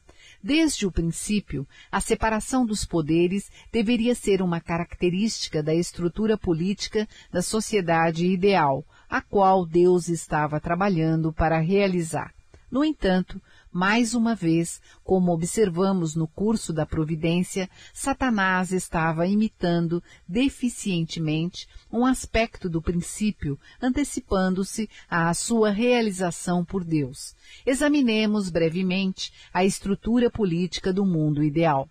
Desde o princípio, a separação dos poderes deveria ser uma característica da estrutura política da sociedade ideal, a qual Deus estava trabalhando para realizar. No entanto, mais uma vez, como observamos no curso da providência, Satanás estava imitando deficientemente um aspecto do princípio, antecipando-se à sua realização por Deus. Examinemos brevemente a estrutura política do mundo ideal.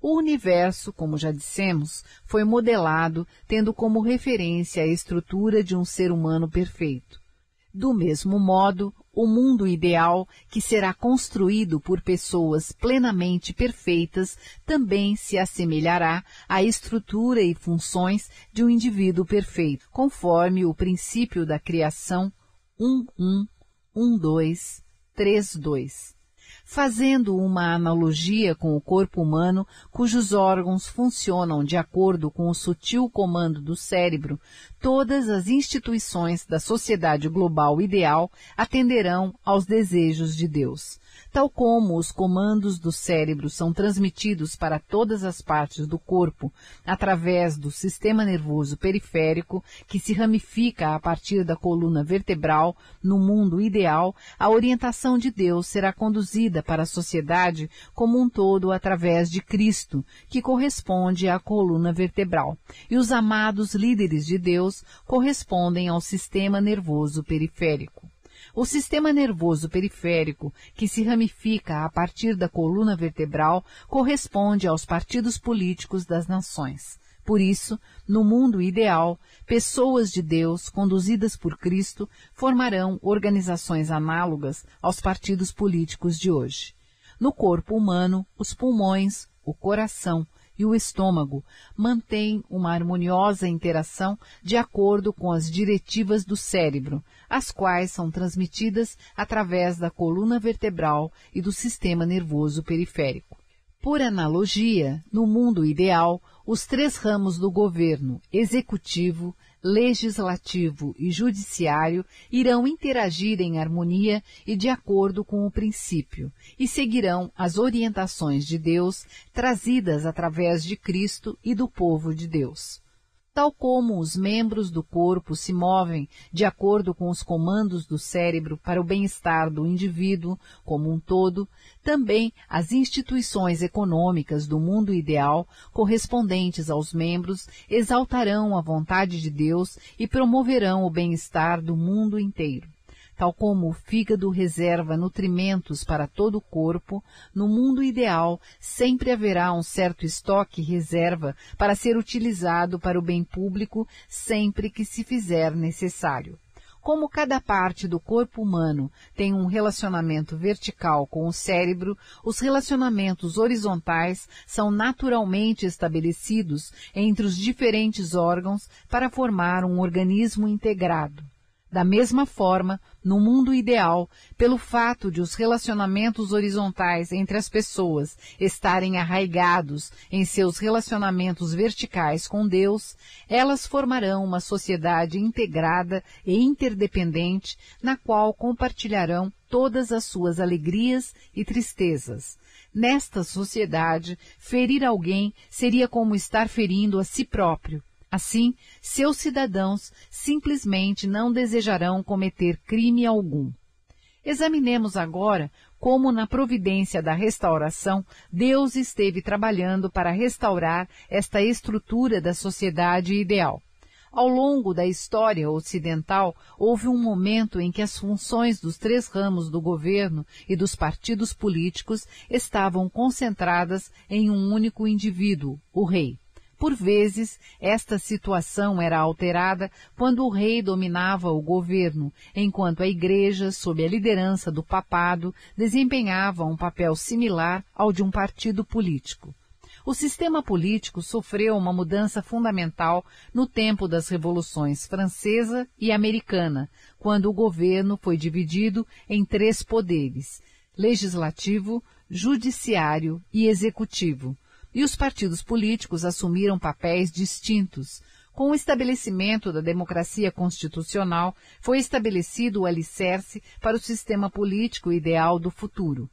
O universo, como já dissemos, foi modelado tendo como referência a estrutura de um ser humano perfeito. Do mesmo modo, o mundo ideal, que será construído por pessoas plenamente perfeitas, também se assemelhará à estrutura e funções de um indivíduo perfeito, conforme o princípio da criação 1.1, 1.2, 3.2 fazendo uma analogia com o corpo humano, cujos órgãos funcionam de acordo com o sutil comando do cérebro, todas as instituições da sociedade global ideal atenderão aos desejos de Deus. Tal como os comandos do cérebro são transmitidos para todas as partes do corpo através do sistema nervoso periférico, que se ramifica a partir da coluna vertebral, no mundo ideal, a orientação de Deus será conduzida para a sociedade como um todo através de Cristo, que corresponde à coluna vertebral, e os amados líderes de Deus correspondem ao sistema nervoso periférico. O sistema nervoso periférico, que se ramifica a partir da coluna vertebral, corresponde aos partidos políticos das nações. Por isso, no mundo ideal, pessoas de Deus, conduzidas por Cristo, formarão organizações análogas aos partidos políticos de hoje. No corpo humano, os pulmões, o coração, e o estômago mantêm uma harmoniosa interação de acordo com as diretivas do cérebro, as quais são transmitidas através da coluna vertebral e do sistema nervoso periférico. Por analogia, no mundo ideal, os três ramos do governo, executivo, legislativo e judiciário irão interagir em harmonia e de acordo com o princípio, e seguirão as orientações de Deus trazidas através de Cristo e do povo de Deus tal como os membros do corpo se movem de acordo com os comandos do cérebro para o bem-estar do indivíduo como um todo, também as instituições econômicas do mundo ideal correspondentes aos membros exaltarão a vontade de Deus e promoverão o bem-estar do mundo inteiro. Tal como o fígado reserva nutrimentos para todo o corpo, no mundo ideal sempre haverá um certo estoque reserva para ser utilizado para o bem público sempre que se fizer necessário. Como cada parte do corpo humano tem um relacionamento vertical com o cérebro, os relacionamentos horizontais são naturalmente estabelecidos entre os diferentes órgãos para formar um organismo integrado. Da mesma forma, no mundo ideal, pelo fato de os relacionamentos horizontais entre as pessoas estarem arraigados em seus relacionamentos verticais com Deus, elas formarão uma sociedade integrada e interdependente na qual compartilharão todas as suas alegrias e tristezas. Nesta sociedade, ferir alguém seria como estar ferindo a si próprio, Assim, seus cidadãos simplesmente não desejarão cometer crime algum. Examinemos agora como na providência da restauração Deus esteve trabalhando para restaurar esta estrutura da sociedade ideal. Ao longo da história ocidental, houve um momento em que as funções dos três ramos do governo e dos partidos políticos estavam concentradas em um único indivíduo, o rei. Por vezes, esta situação era alterada quando o rei dominava o governo, enquanto a igreja, sob a liderança do papado, desempenhava um papel similar ao de um partido político. O sistema político sofreu uma mudança fundamental no tempo das revoluções francesa e americana, quando o governo foi dividido em três poderes, legislativo, judiciário e executivo e os partidos políticos assumiram papéis distintos. Com o estabelecimento da democracia constitucional, foi estabelecido o alicerce para o sistema político ideal do futuro.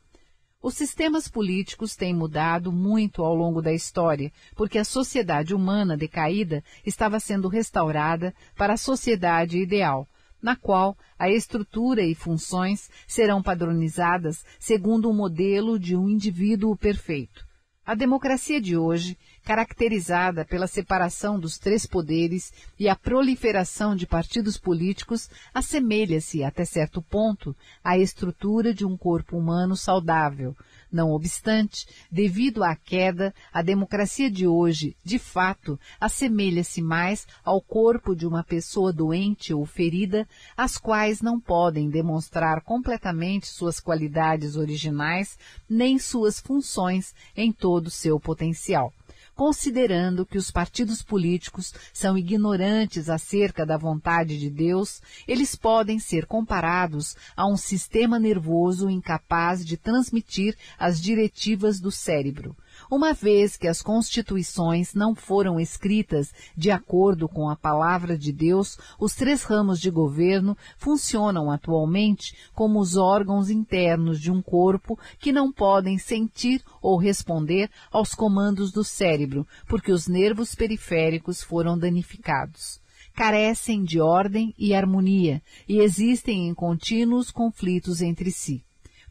Os sistemas políticos têm mudado muito ao longo da história, porque a sociedade humana decaída estava sendo restaurada para a sociedade ideal, na qual a estrutura e funções serão padronizadas segundo o modelo de um indivíduo perfeito. A democracia de hoje, caracterizada pela separação dos três poderes e a proliferação de partidos políticos, assemelha-se, até certo ponto, à estrutura de um corpo humano saudável, Não obstante, devido à queda, a democracia de hoje, de fato, assemelha-se mais ao corpo de uma pessoa doente ou ferida, as quais não podem demonstrar completamente suas qualidades originais nem suas funções em todo o seu potencial considerando que os partidos políticos são ignorantes acerca da vontade de Deus, eles podem ser comparados a um sistema nervoso incapaz de transmitir as diretivas do cérebro uma vez que as constituições não foram escritas de acordo com a palavra de Deus, os três ramos de governo funcionam atualmente como os órgãos internos de um corpo que não podem sentir ou responder aos comandos do cérebro, porque os nervos periféricos foram danificados carecem de ordem e harmonia e existem em contínuos conflitos entre si.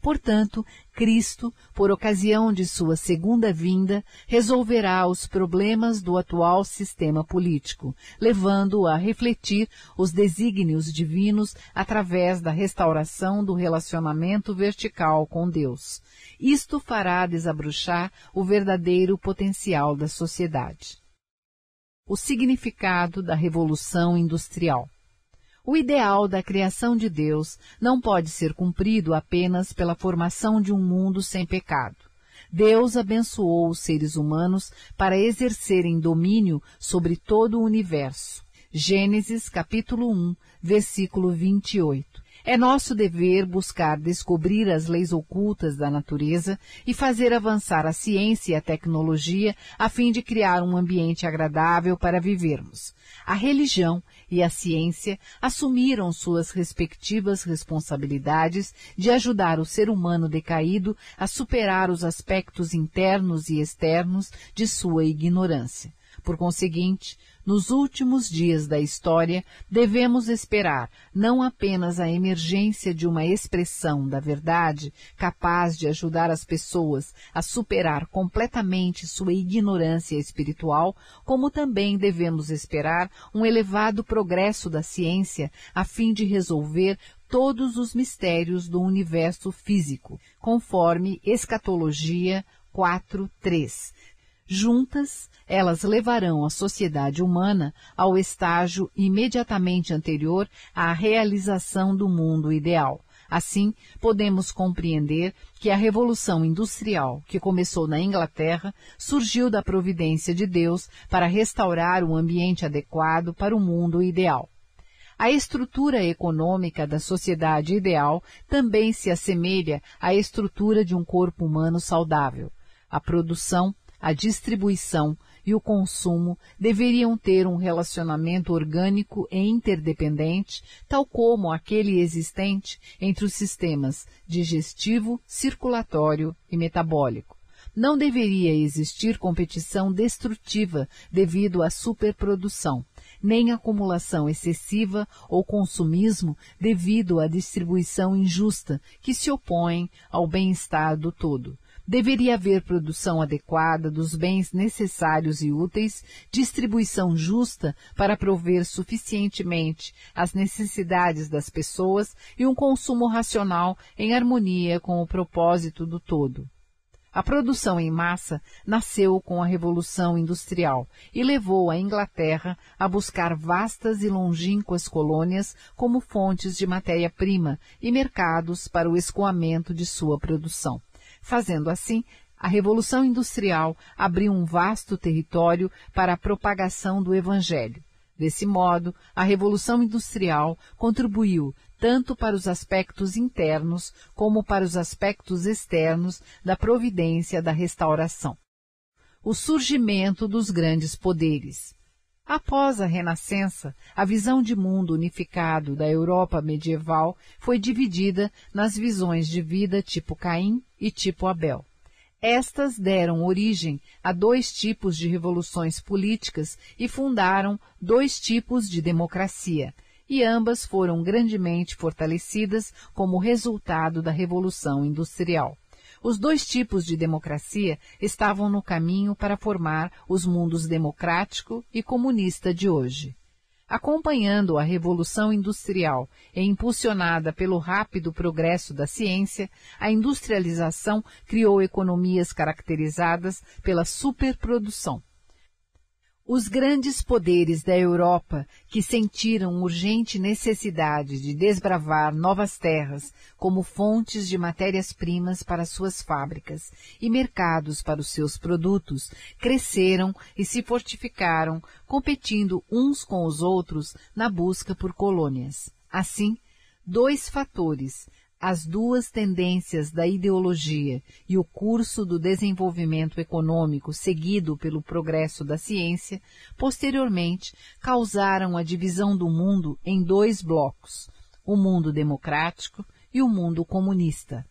Portanto, Cristo, por ocasião de sua segunda vinda, resolverá os problemas do atual sistema político, levando-o a refletir os desígnios divinos através da restauração do relacionamento vertical com Deus. Isto fará desabrochar o verdadeiro potencial da sociedade. O significado da Revolução Industrial o ideal da criação de Deus não pode ser cumprido apenas pela formação de um mundo sem pecado. Deus abençoou os seres humanos para exercerem domínio sobre todo o universo. Gênesis capítulo 1, versículo 28. É nosso dever buscar descobrir as leis ocultas da natureza e fazer avançar a ciência e a tecnologia a fim de criar um ambiente agradável para vivermos. A religião e a ciência assumiram suas respectivas responsabilidades de ajudar o ser humano decaído a superar os aspectos internos e externos de sua ignorância. Por conseguinte, nos últimos dias da história, devemos esperar não apenas a emergência de uma expressão da verdade capaz de ajudar as pessoas a superar completamente sua ignorância espiritual, como também devemos esperar um elevado progresso da ciência a fim de resolver todos os mistérios do universo físico, conforme Escatologia 4.3. Juntas, elas levarão a sociedade humana ao estágio imediatamente anterior à realização do mundo ideal. Assim, podemos compreender que a Revolução Industrial, que começou na Inglaterra, surgiu da providência de Deus para restaurar o ambiente adequado para o mundo ideal. A estrutura econômica da sociedade ideal também se assemelha à estrutura de um corpo humano saudável. A produção, a distribuição e o consumo deveriam ter um relacionamento orgânico e interdependente, tal como aquele existente entre os sistemas digestivo, circulatório e metabólico. Não deveria existir competição destrutiva devido à superprodução, nem acumulação excessiva ou consumismo devido à distribuição injusta que se opõem ao bem-estar do todo deveria haver produção adequada dos bens necessários e úteis, distribuição justa para prover suficientemente as necessidades das pessoas e um consumo racional em harmonia com o propósito do todo. A produção em massa nasceu com a Revolução Industrial e levou a Inglaterra a buscar vastas e longínquas colônias como fontes de matéria-prima e mercados para o escoamento de sua produção. Fazendo assim, a Revolução Industrial abriu um vasto território para a propagação do Evangelho. Desse modo, a Revolução Industrial contribuiu tanto para os aspectos internos como para os aspectos externos da providência da restauração. O surgimento dos grandes poderes. Após a Renascença, a visão de mundo unificado da Europa medieval foi dividida nas visões de vida tipo Caim e tipo Abel. Estas deram origem a dois tipos de revoluções políticas e fundaram dois tipos de democracia, e ambas foram grandemente fortalecidas como resultado da Revolução Industrial. Os dois tipos de democracia estavam no caminho para formar os mundos democrático e comunista de hoje. Acompanhando a Revolução Industrial e impulsionada pelo rápido progresso da ciência, a industrialização criou economias caracterizadas pela superprodução. Os grandes poderes da Europa, que sentiram urgente necessidade de desbravar novas terras como fontes de matérias-primas para suas fábricas e mercados para os seus produtos, cresceram e se fortificaram, competindo uns com os outros na busca por colônias. Assim, dois fatores, as duas tendências da ideologia e o curso do desenvolvimento econômico seguido pelo progresso da ciência, posteriormente causaram a divisão do mundo em dois blocos, o mundo democrático e o mundo comunista.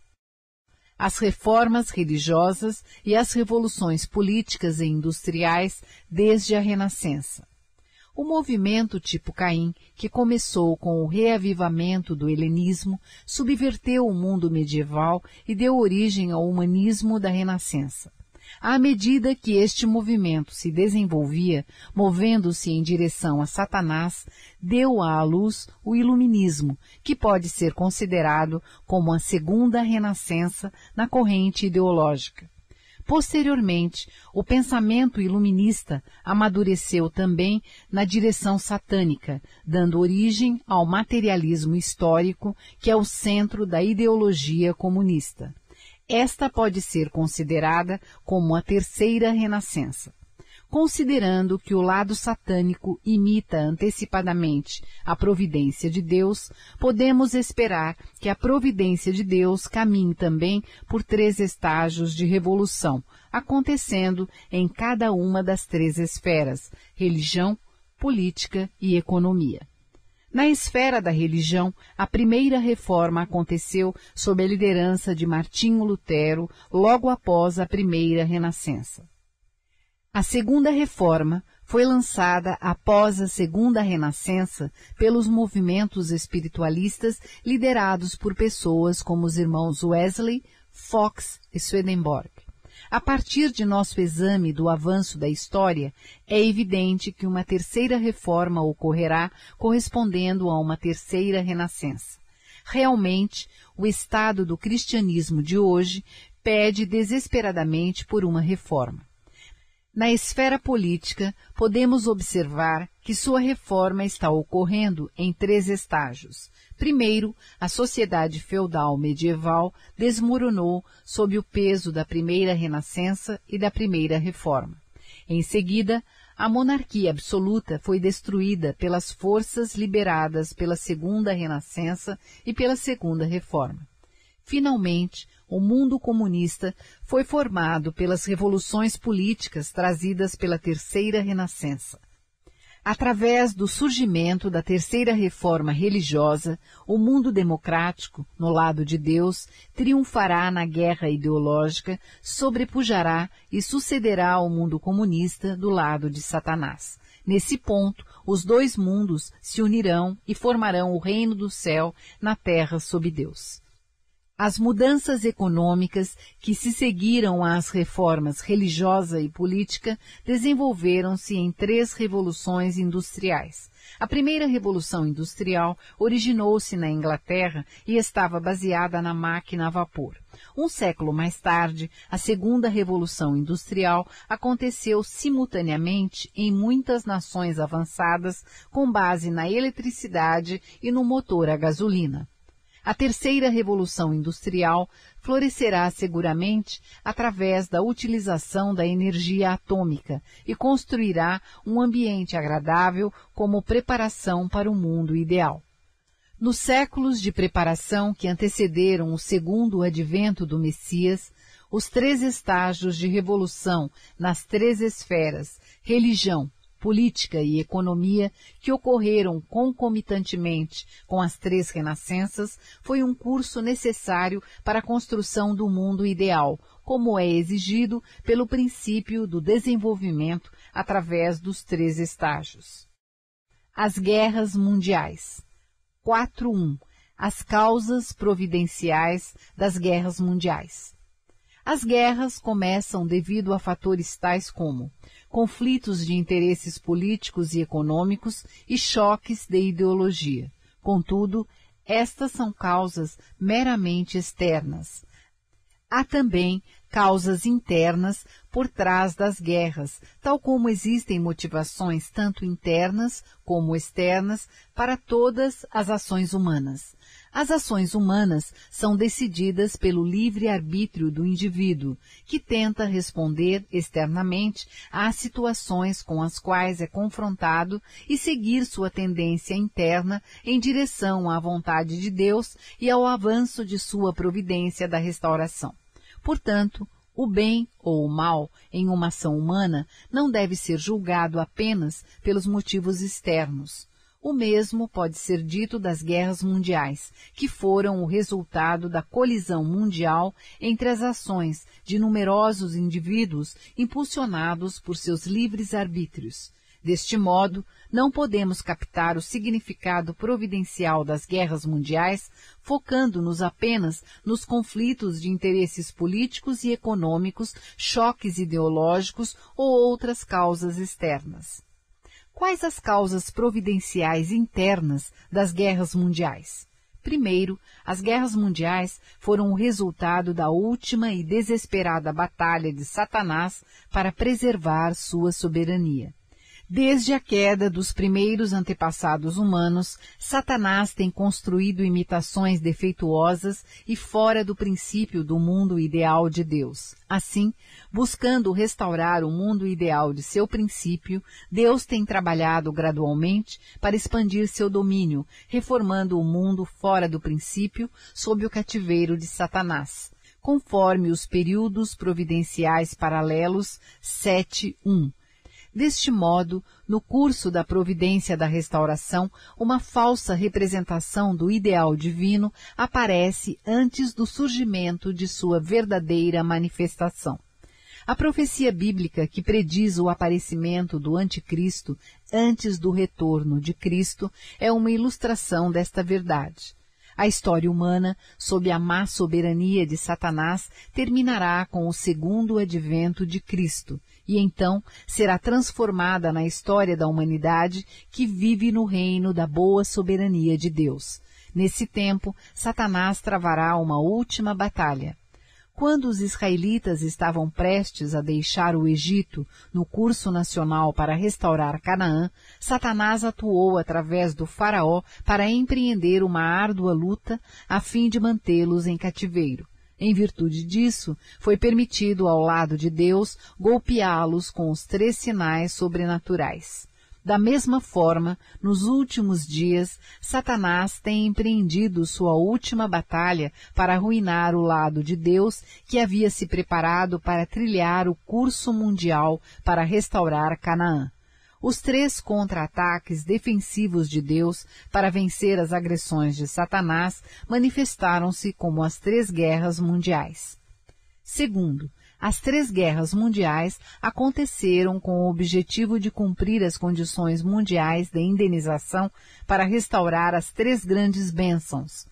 As reformas religiosas e as revoluções políticas e industriais desde a Renascença. O movimento tipo Caim, que começou com o reavivamento do helenismo, subverteu o mundo medieval e deu origem ao humanismo da Renascença. À medida que este movimento se desenvolvia, movendo-se em direção a Satanás, deu à luz o iluminismo, que pode ser considerado como a segunda renascença na corrente ideológica. Posteriormente, o pensamento iluminista amadureceu também na direção satânica, dando origem ao materialismo histórico, que é o centro da ideologia comunista. Esta pode ser considerada como a terceira renascença. Considerando que o lado satânico imita antecipadamente a providência de Deus, podemos esperar que a providência de Deus caminhe também por três estágios de revolução, acontecendo em cada uma das três esferas, religião, política e economia. Na esfera da religião, a primeira reforma aconteceu sob a liderança de Martinho Lutero, logo após a primeira renascença. A segunda reforma foi lançada após a segunda renascença pelos movimentos espiritualistas liderados por pessoas como os irmãos Wesley, Fox e Swedenborg. A partir de nosso exame do avanço da história, é evidente que uma terceira reforma ocorrerá correspondendo a uma terceira renascença. Realmente, o estado do cristianismo de hoje pede desesperadamente por uma reforma. Na esfera política, podemos observar que sua reforma está ocorrendo em três estágios. Primeiro, a sociedade feudal medieval desmoronou sob o peso da primeira renascença e da primeira reforma. Em seguida, a monarquia absoluta foi destruída pelas forças liberadas pela segunda renascença e pela segunda reforma. Finalmente, o mundo comunista foi formado pelas revoluções políticas trazidas pela Terceira Renascença. Através do surgimento da Terceira Reforma Religiosa, o mundo democrático, no lado de Deus, triunfará na guerra ideológica, sobrepujará e sucederá ao mundo comunista do lado de Satanás. Nesse ponto, os dois mundos se unirão e formarão o reino do céu na terra sob Deus. As mudanças econômicas que se seguiram às reformas religiosa e política desenvolveram-se em três revoluções industriais. A primeira revolução industrial originou-se na Inglaterra e estava baseada na máquina a vapor. Um século mais tarde, a segunda revolução industrial aconteceu simultaneamente em muitas nações avançadas com base na eletricidade e no motor a gasolina. A terceira revolução industrial florescerá seguramente através da utilização da energia atômica e construirá um ambiente agradável como preparação para o mundo ideal. Nos séculos de preparação que antecederam o segundo advento do Messias, os três estágios de revolução nas três esferas, religião, política e economia que ocorreram concomitantemente com as três renascenças foi um curso necessário para a construção do mundo ideal, como é exigido pelo princípio do desenvolvimento através dos três estágios. As guerras mundiais. 4.1. As causas providenciais das guerras mundiais. As guerras começam devido a fatores tais como conflitos de interesses políticos e econômicos e choques de ideologia. Contudo, estas são causas meramente externas. Há também causas internas por trás das guerras, tal como existem motivações tanto internas como externas para todas as ações humanas. As ações humanas são decididas pelo livre arbítrio do indivíduo, que tenta responder externamente às situações com as quais é confrontado e seguir sua tendência interna em direção à vontade de Deus e ao avanço de sua providência da restauração. Portanto, o bem ou o mal em uma ação humana não deve ser julgado apenas pelos motivos externos. O mesmo pode ser dito das guerras mundiais, que foram o resultado da colisão mundial entre as ações de numerosos indivíduos impulsionados por seus livres arbítrios. Deste modo, não podemos captar o significado providencial das guerras mundiais focando-nos apenas nos conflitos de interesses políticos e econômicos, choques ideológicos ou outras causas externas. Quais as causas providenciais internas das guerras mundiais? Primeiro, as guerras mundiais foram o resultado da última e desesperada batalha de Satanás para preservar sua soberania. Desde a queda dos primeiros antepassados humanos, Satanás tem construído imitações defeituosas e fora do princípio do mundo ideal de Deus. Assim, buscando restaurar o mundo ideal de seu princípio, Deus tem trabalhado gradualmente para expandir seu domínio, reformando o mundo fora do princípio sob o cativeiro de Satanás conforme os períodos providenciais paralelos 7.1 Deste modo, no curso da providência da restauração, uma falsa representação do ideal divino aparece antes do surgimento de sua verdadeira manifestação. A profecia bíblica que prediz o aparecimento do Anticristo antes do retorno de Cristo é uma ilustração desta verdade. A história humana, sob a má soberania de Satanás, terminará com o segundo advento de Cristo, e então será transformada na história da humanidade que vive no reino da boa soberania de Deus. Nesse tempo, Satanás travará uma última batalha. Quando os israelitas estavam prestes a deixar o Egito no curso nacional para restaurar Canaã, Satanás atuou através do faraó para empreender uma árdua luta a fim de mantê-los em cativeiro. Em virtude disso, foi permitido ao lado de Deus golpeá-los com os três sinais sobrenaturais. Da mesma forma, nos últimos dias, Satanás tem empreendido sua última batalha para arruinar o lado de Deus que havia se preparado para trilhar o curso mundial para restaurar Canaã. Os três contra-ataques defensivos de Deus para vencer as agressões de Satanás manifestaram-se como as três guerras mundiais. Segundo, as três guerras mundiais aconteceram com o objetivo de cumprir as condições mundiais de indenização para restaurar as três grandes bênçãos.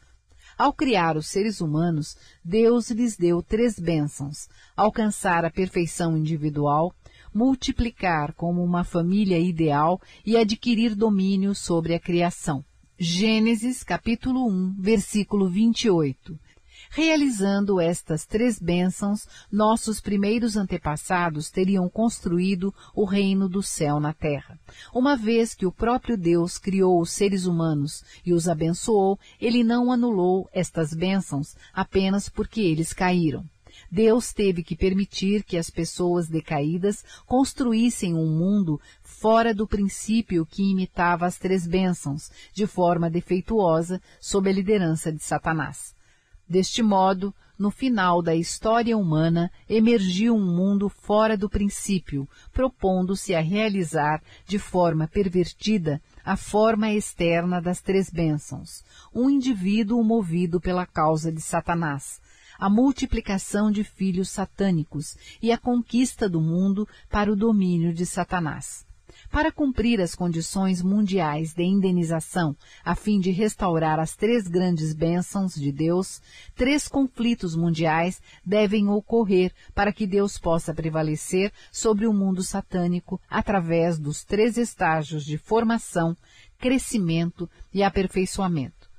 Ao criar os seres humanos, Deus lhes deu três bênçãos: alcançar a perfeição individual, multiplicar como uma família ideal e adquirir domínio sobre a criação. Gênesis capítulo 1, versículo 28. Realizando estas três bênçãos, nossos primeiros antepassados teriam construído o reino do céu na terra. Uma vez que o próprio Deus criou os seres humanos e os abençoou, ele não anulou estas bênçãos apenas porque eles caíram. Deus teve que permitir que as pessoas decaídas construíssem um mundo fora do princípio que imitava as três bênçãos, de forma defeituosa, sob a liderança de Satanás. Deste modo, no final da história humana, emergiu um mundo fora do princípio, propondo-se a realizar, de forma pervertida, a forma externa das três bênçãos, um indivíduo movido pela causa de Satanás, a multiplicação de filhos satânicos e a conquista do mundo para o domínio de Satanás. Para cumprir as condições mundiais de indenização, a fim de restaurar as três grandes bênçãos de Deus, três conflitos mundiais devem ocorrer para que Deus possa prevalecer sobre o mundo satânico através dos três estágios de formação, crescimento e aperfeiçoamento.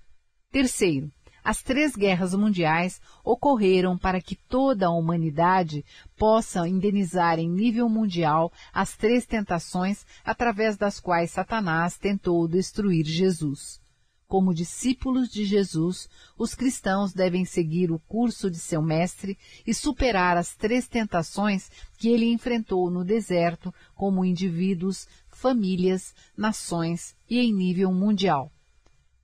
Terceiro, as três guerras mundiais ocorreram para que toda a humanidade possa indenizar em nível mundial as três tentações através das quais Satanás tentou destruir Jesus. Como discípulos de Jesus, os cristãos devem seguir o curso de seu mestre e superar as três tentações que ele enfrentou no deserto como indivíduos, famílias, nações e em nível mundial.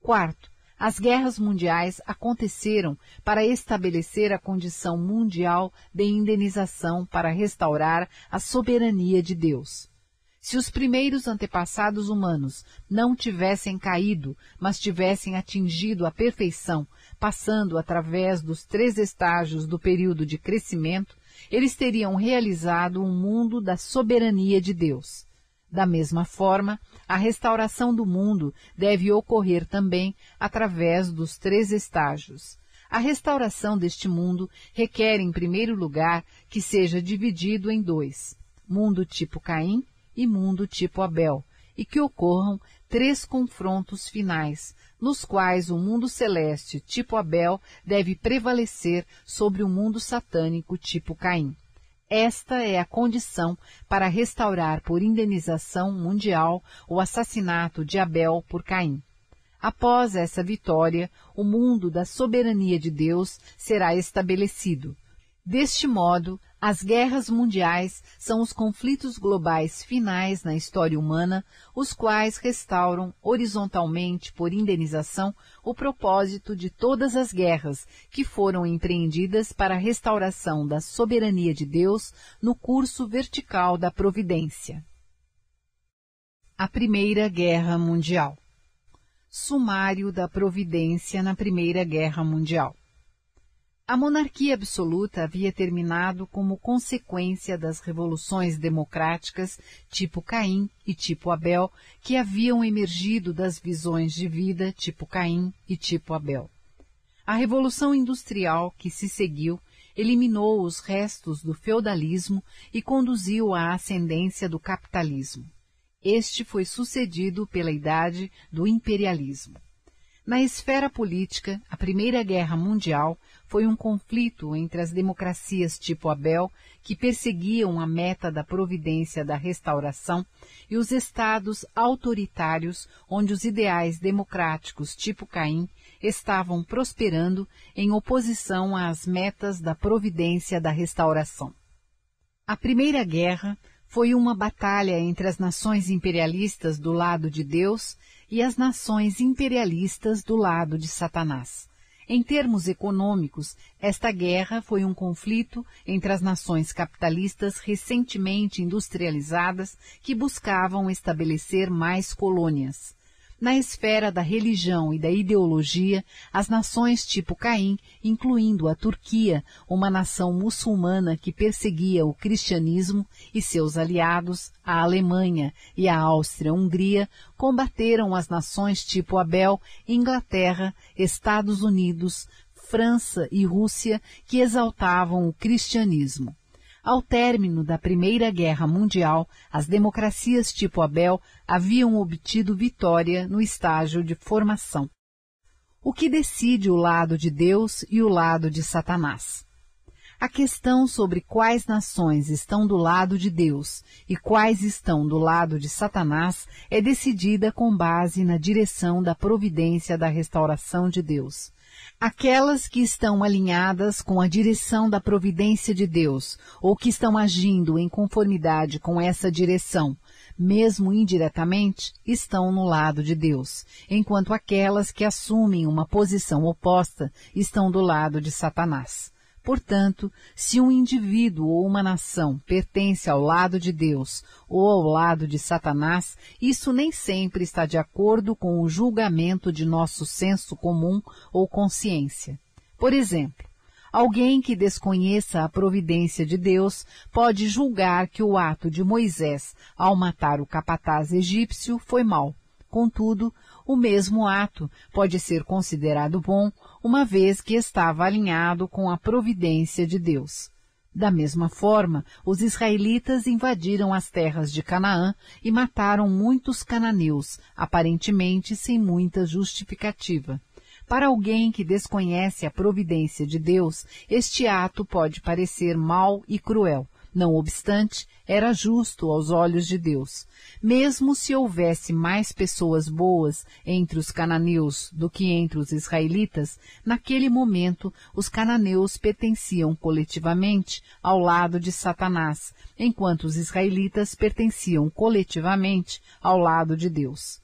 Quarto, as guerras mundiais aconteceram para estabelecer a condição mundial de indenização para restaurar a soberania de Deus. Se os primeiros antepassados humanos não tivessem caído, mas tivessem atingido a perfeição, passando através dos três estágios do período de crescimento, eles teriam realizado um mundo da soberania de Deus. Da mesma forma, a restauração do mundo deve ocorrer também através dos três estágios. A restauração deste mundo requer, em primeiro lugar, que seja dividido em dois: mundo tipo Caim e mundo tipo Abel, e que ocorram três confrontos finais, nos quais o mundo celeste tipo Abel deve prevalecer sobre o mundo satânico tipo Caim. Esta é a condição para restaurar por indenização mundial o assassinato de Abel por Caim. Após essa vitória, o mundo da soberania de Deus será estabelecido. Deste modo, as guerras mundiais são os conflitos globais finais na história humana, os quais restauram horizontalmente por indenização o propósito de todas as guerras que foram empreendidas para a restauração da soberania de Deus no curso vertical da providência. A Primeira Guerra Mundial Sumário da Providência na Primeira Guerra Mundial a monarquia absoluta havia terminado como consequência das revoluções democráticas tipo Caim e tipo Abel, que haviam emergido das visões de vida tipo Caim e tipo Abel. A revolução industrial que se seguiu eliminou os restos do feudalismo e conduziu à ascendência do capitalismo. Este foi sucedido pela idade do imperialismo. Na esfera política, a Primeira Guerra Mundial foi um conflito entre as democracias tipo Abel, que perseguiam a meta da providência da restauração, e os estados autoritários, onde os ideais democráticos tipo Caim estavam prosperando em oposição às metas da providência da restauração. A Primeira Guerra foi uma batalha entre as nações imperialistas do lado de Deus e as nações imperialistas do lado de Satanás. Em termos econômicos, esta guerra foi um conflito entre as nações capitalistas recentemente industrializadas que buscavam estabelecer mais colônias. Na esfera da religião e da ideologia, as nações tipo Caim, incluindo a Turquia, uma nação muçulmana que perseguia o cristianismo, e seus aliados, a Alemanha e a Áustria-Hungria, combateram as nações tipo Abel, Inglaterra, Estados Unidos, França e Rússia, que exaltavam o cristianismo. Ao término da Primeira Guerra Mundial, as democracias tipo Abel haviam obtido vitória no estágio de formação. O que decide o lado de Deus e o lado de Satanás? A questão sobre quais nações estão do lado de Deus e quais estão do lado de Satanás é decidida com base na direção da providência da restauração de Deus. Aquelas que estão alinhadas com a direção da providência de Deus, ou que estão agindo em conformidade com essa direção, mesmo indiretamente, estão no lado de Deus, enquanto aquelas que assumem uma posição oposta estão do lado de Satanás. Portanto, se um indivíduo ou uma nação pertence ao lado de Deus ou ao lado de Satanás, isso nem sempre está de acordo com o julgamento de nosso senso comum ou consciência. Por exemplo, Alguém que desconheça a providência de Deus pode julgar que o ato de Moisés ao matar o capataz egípcio foi mau. Contudo, o mesmo ato pode ser considerado bom, uma vez que estava alinhado com a providência de Deus. Da mesma forma, os israelitas invadiram as terras de Canaã e mataram muitos cananeus, aparentemente sem muita justificativa. Para alguém que desconhece a providência de Deus, este ato pode parecer mau e cruel. Não obstante, era justo aos olhos de Deus. Mesmo se houvesse mais pessoas boas entre os cananeus do que entre os israelitas, naquele momento os cananeus pertenciam coletivamente ao lado de Satanás, enquanto os israelitas pertenciam coletivamente ao lado de Deus.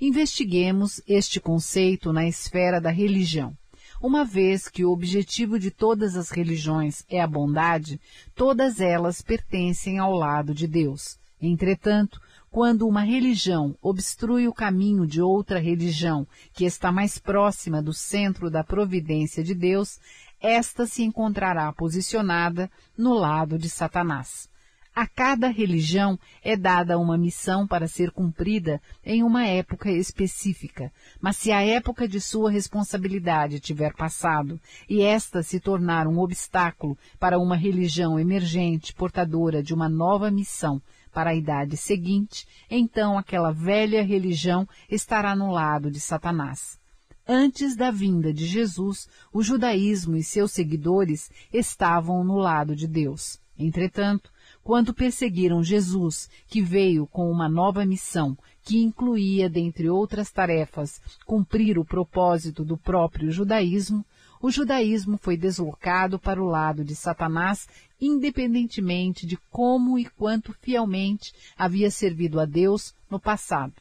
Investiguemos este conceito na esfera da religião. Uma vez que o objetivo de todas as religiões é a bondade, todas elas pertencem ao lado de Deus. Entretanto, quando uma religião obstrui o caminho de outra religião que está mais próxima do centro da providência de Deus, esta se encontrará posicionada no lado de Satanás. A cada religião é dada uma missão para ser cumprida em uma época específica, mas se a época de sua responsabilidade tiver passado e esta se tornar um obstáculo para uma religião emergente portadora de uma nova missão para a idade seguinte, então aquela velha religião estará no lado de Satanás. Antes da vinda de Jesus, o judaísmo e seus seguidores estavam no lado de Deus. Entretanto, quando perseguiram Jesus, que veio com uma nova missão, que incluía, dentre outras tarefas, cumprir o propósito do próprio judaísmo, o judaísmo foi deslocado para o lado de Satanás, independentemente de como e quanto fielmente havia servido a Deus no passado.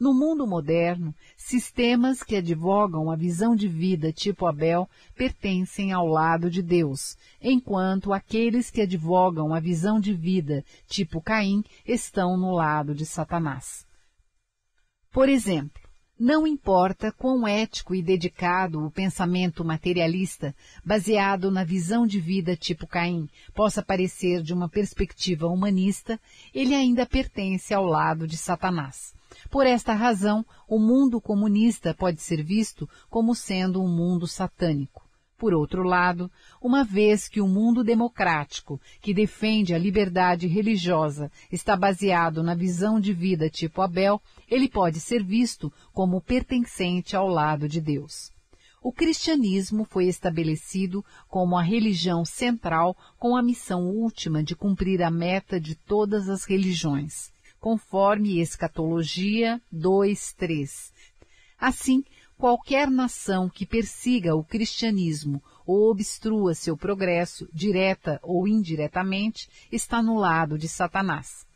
No mundo moderno, sistemas que advogam a visão de vida tipo Abel pertencem ao lado de Deus, enquanto aqueles que advogam a visão de vida tipo Caim estão no lado de Satanás. Por exemplo, não importa quão ético e dedicado o pensamento materialista, baseado na visão de vida tipo Caim, possa parecer de uma perspectiva humanista, ele ainda pertence ao lado de Satanás. Por esta razão, o mundo comunista pode ser visto como sendo um mundo satânico. Por outro lado, uma vez que o mundo democrático, que defende a liberdade religiosa, está baseado na visão de vida tipo Abel, ele pode ser visto como pertencente ao lado de Deus. O cristianismo foi estabelecido como a religião central com a missão última de cumprir a meta de todas as religiões conforme Escatologia 2.3. Assim, qualquer nação que persiga o cristianismo ou obstrua seu progresso, direta ou indiretamente, está no lado de Satanás.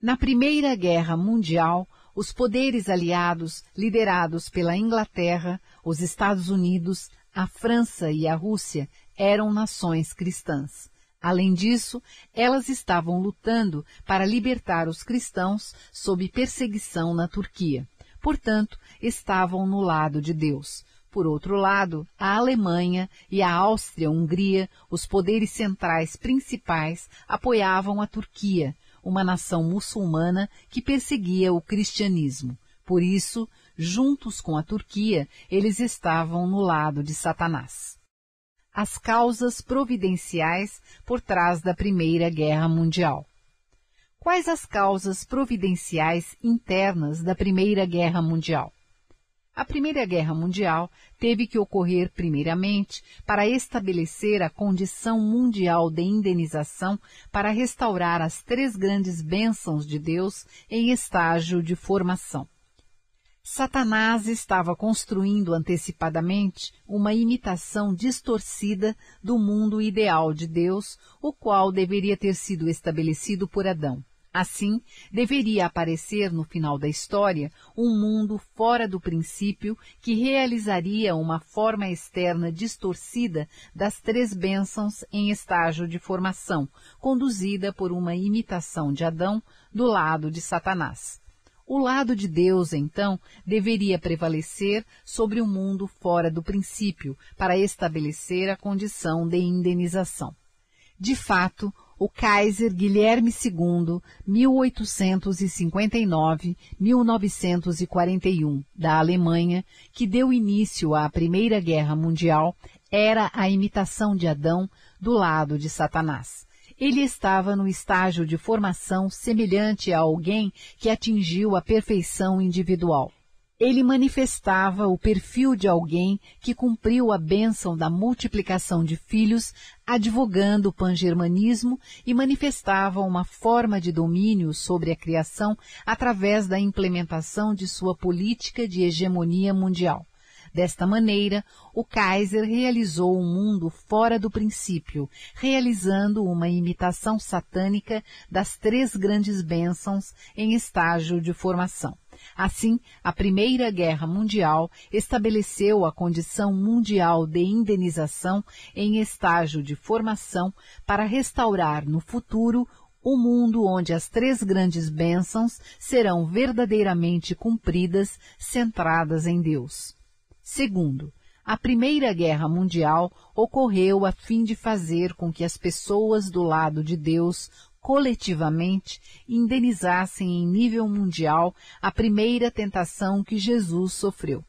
Na Primeira Guerra Mundial, os poderes aliados, liderados pela Inglaterra, os Estados Unidos, a França e a Rússia, eram nações cristãs. Além disso, elas estavam lutando para libertar os cristãos sob perseguição na Turquia. Portanto, estavam no lado de Deus. Por outro lado, a Alemanha e a Áustria-Hungria, os poderes centrais principais, apoiavam a Turquia, uma nação muçulmana que perseguia o cristianismo. Por isso, juntos com a Turquia, eles estavam no lado de Satanás as causas providenciais por trás da Primeira Guerra Mundial. Quais as causas providenciais internas da Primeira Guerra Mundial? A Primeira Guerra Mundial teve que ocorrer primeiramente para estabelecer a condição mundial de indenização para restaurar as três grandes bênçãos de Deus em estágio de formação. Satanás estava construindo antecipadamente uma imitação distorcida do mundo ideal de Deus, o qual deveria ter sido estabelecido por Adão. Assim, deveria aparecer no final da história um mundo fora do princípio que realizaria uma forma externa distorcida das três bênçãos em estágio de formação, conduzida por uma imitação de Adão do lado de Satanás. O lado de Deus, então, deveria prevalecer sobre o mundo fora do princípio, para estabelecer a condição de indenização. De fato, o Kaiser Guilherme II, 1859-1941, da Alemanha, que deu início à Primeira Guerra Mundial, era a imitação de Adão do lado de Satanás. Ele estava no estágio de formação semelhante a alguém que atingiu a perfeição individual. Ele manifestava o perfil de alguém que cumpriu a bênção da multiplicação de filhos, advogando o pangermanismo e manifestava uma forma de domínio sobre a criação através da implementação de sua política de hegemonia mundial. Desta maneira, o Kaiser realizou um mundo fora do princípio, realizando uma imitação satânica das três grandes bênçãos em estágio de formação. Assim, a Primeira Guerra Mundial estabeleceu a condição mundial de indenização em estágio de formação para restaurar no futuro o mundo onde as três grandes bênçãos serão verdadeiramente cumpridas, centradas em Deus. Segundo, a Primeira Guerra Mundial ocorreu a fim de fazer com que as pessoas do lado de Deus coletivamente indenizassem em nível mundial a primeira tentação que Jesus sofreu.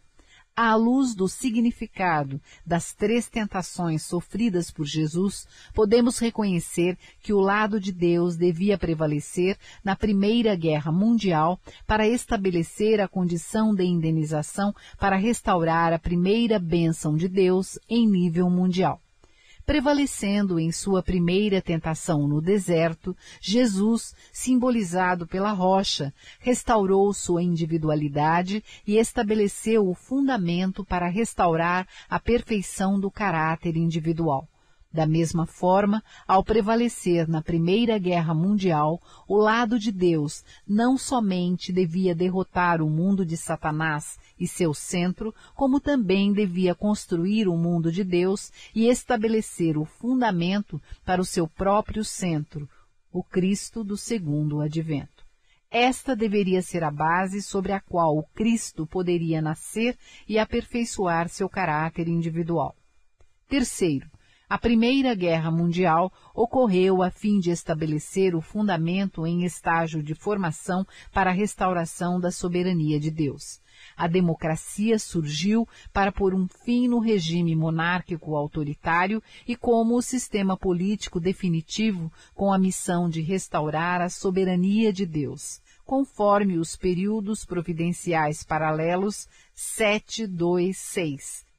À luz do significado das três tentações sofridas por Jesus, podemos reconhecer que o lado de Deus devia prevalecer na Primeira Guerra Mundial para estabelecer a condição de indenização para restaurar a primeira bênção de Deus em nível mundial. Prevalecendo em sua primeira tentação no deserto, Jesus, simbolizado pela rocha, restaurou sua individualidade e estabeleceu o fundamento para restaurar a perfeição do caráter individual. Da mesma forma, ao prevalecer na Primeira Guerra Mundial, o lado de Deus não somente devia derrotar o mundo de Satanás e seu centro, como também devia construir o mundo de Deus e estabelecer o fundamento para o seu próprio centro, o Cristo do segundo advento. Esta deveria ser a base sobre a qual o Cristo poderia nascer e aperfeiçoar seu caráter individual. Terceiro, a Primeira Guerra Mundial ocorreu a fim de estabelecer o fundamento em estágio de formação para a restauração da soberania de Deus. A democracia surgiu para pôr um fim no regime monárquico autoritário e como o sistema político definitivo com a missão de restaurar a soberania de Deus, conforme os períodos providenciais paralelos 7, 2, 6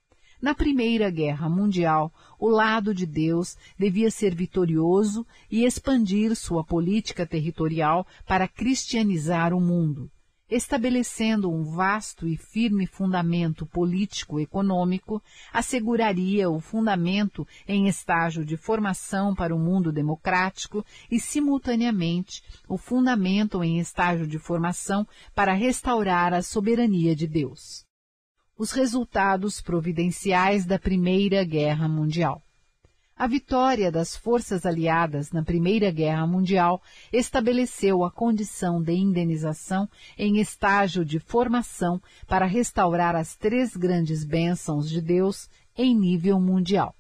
na Primeira Guerra Mundial, o lado de Deus devia ser vitorioso e expandir sua política territorial para cristianizar o mundo, estabelecendo um vasto e firme fundamento político-econômico, asseguraria o fundamento em estágio de formação para o mundo democrático e, simultaneamente, o fundamento em estágio de formação para restaurar a soberania de Deus os resultados providenciais da Primeira Guerra Mundial. A vitória das forças aliadas na Primeira Guerra Mundial estabeleceu a condição de indenização em estágio de formação para restaurar as três grandes bênçãos de Deus em nível mundial.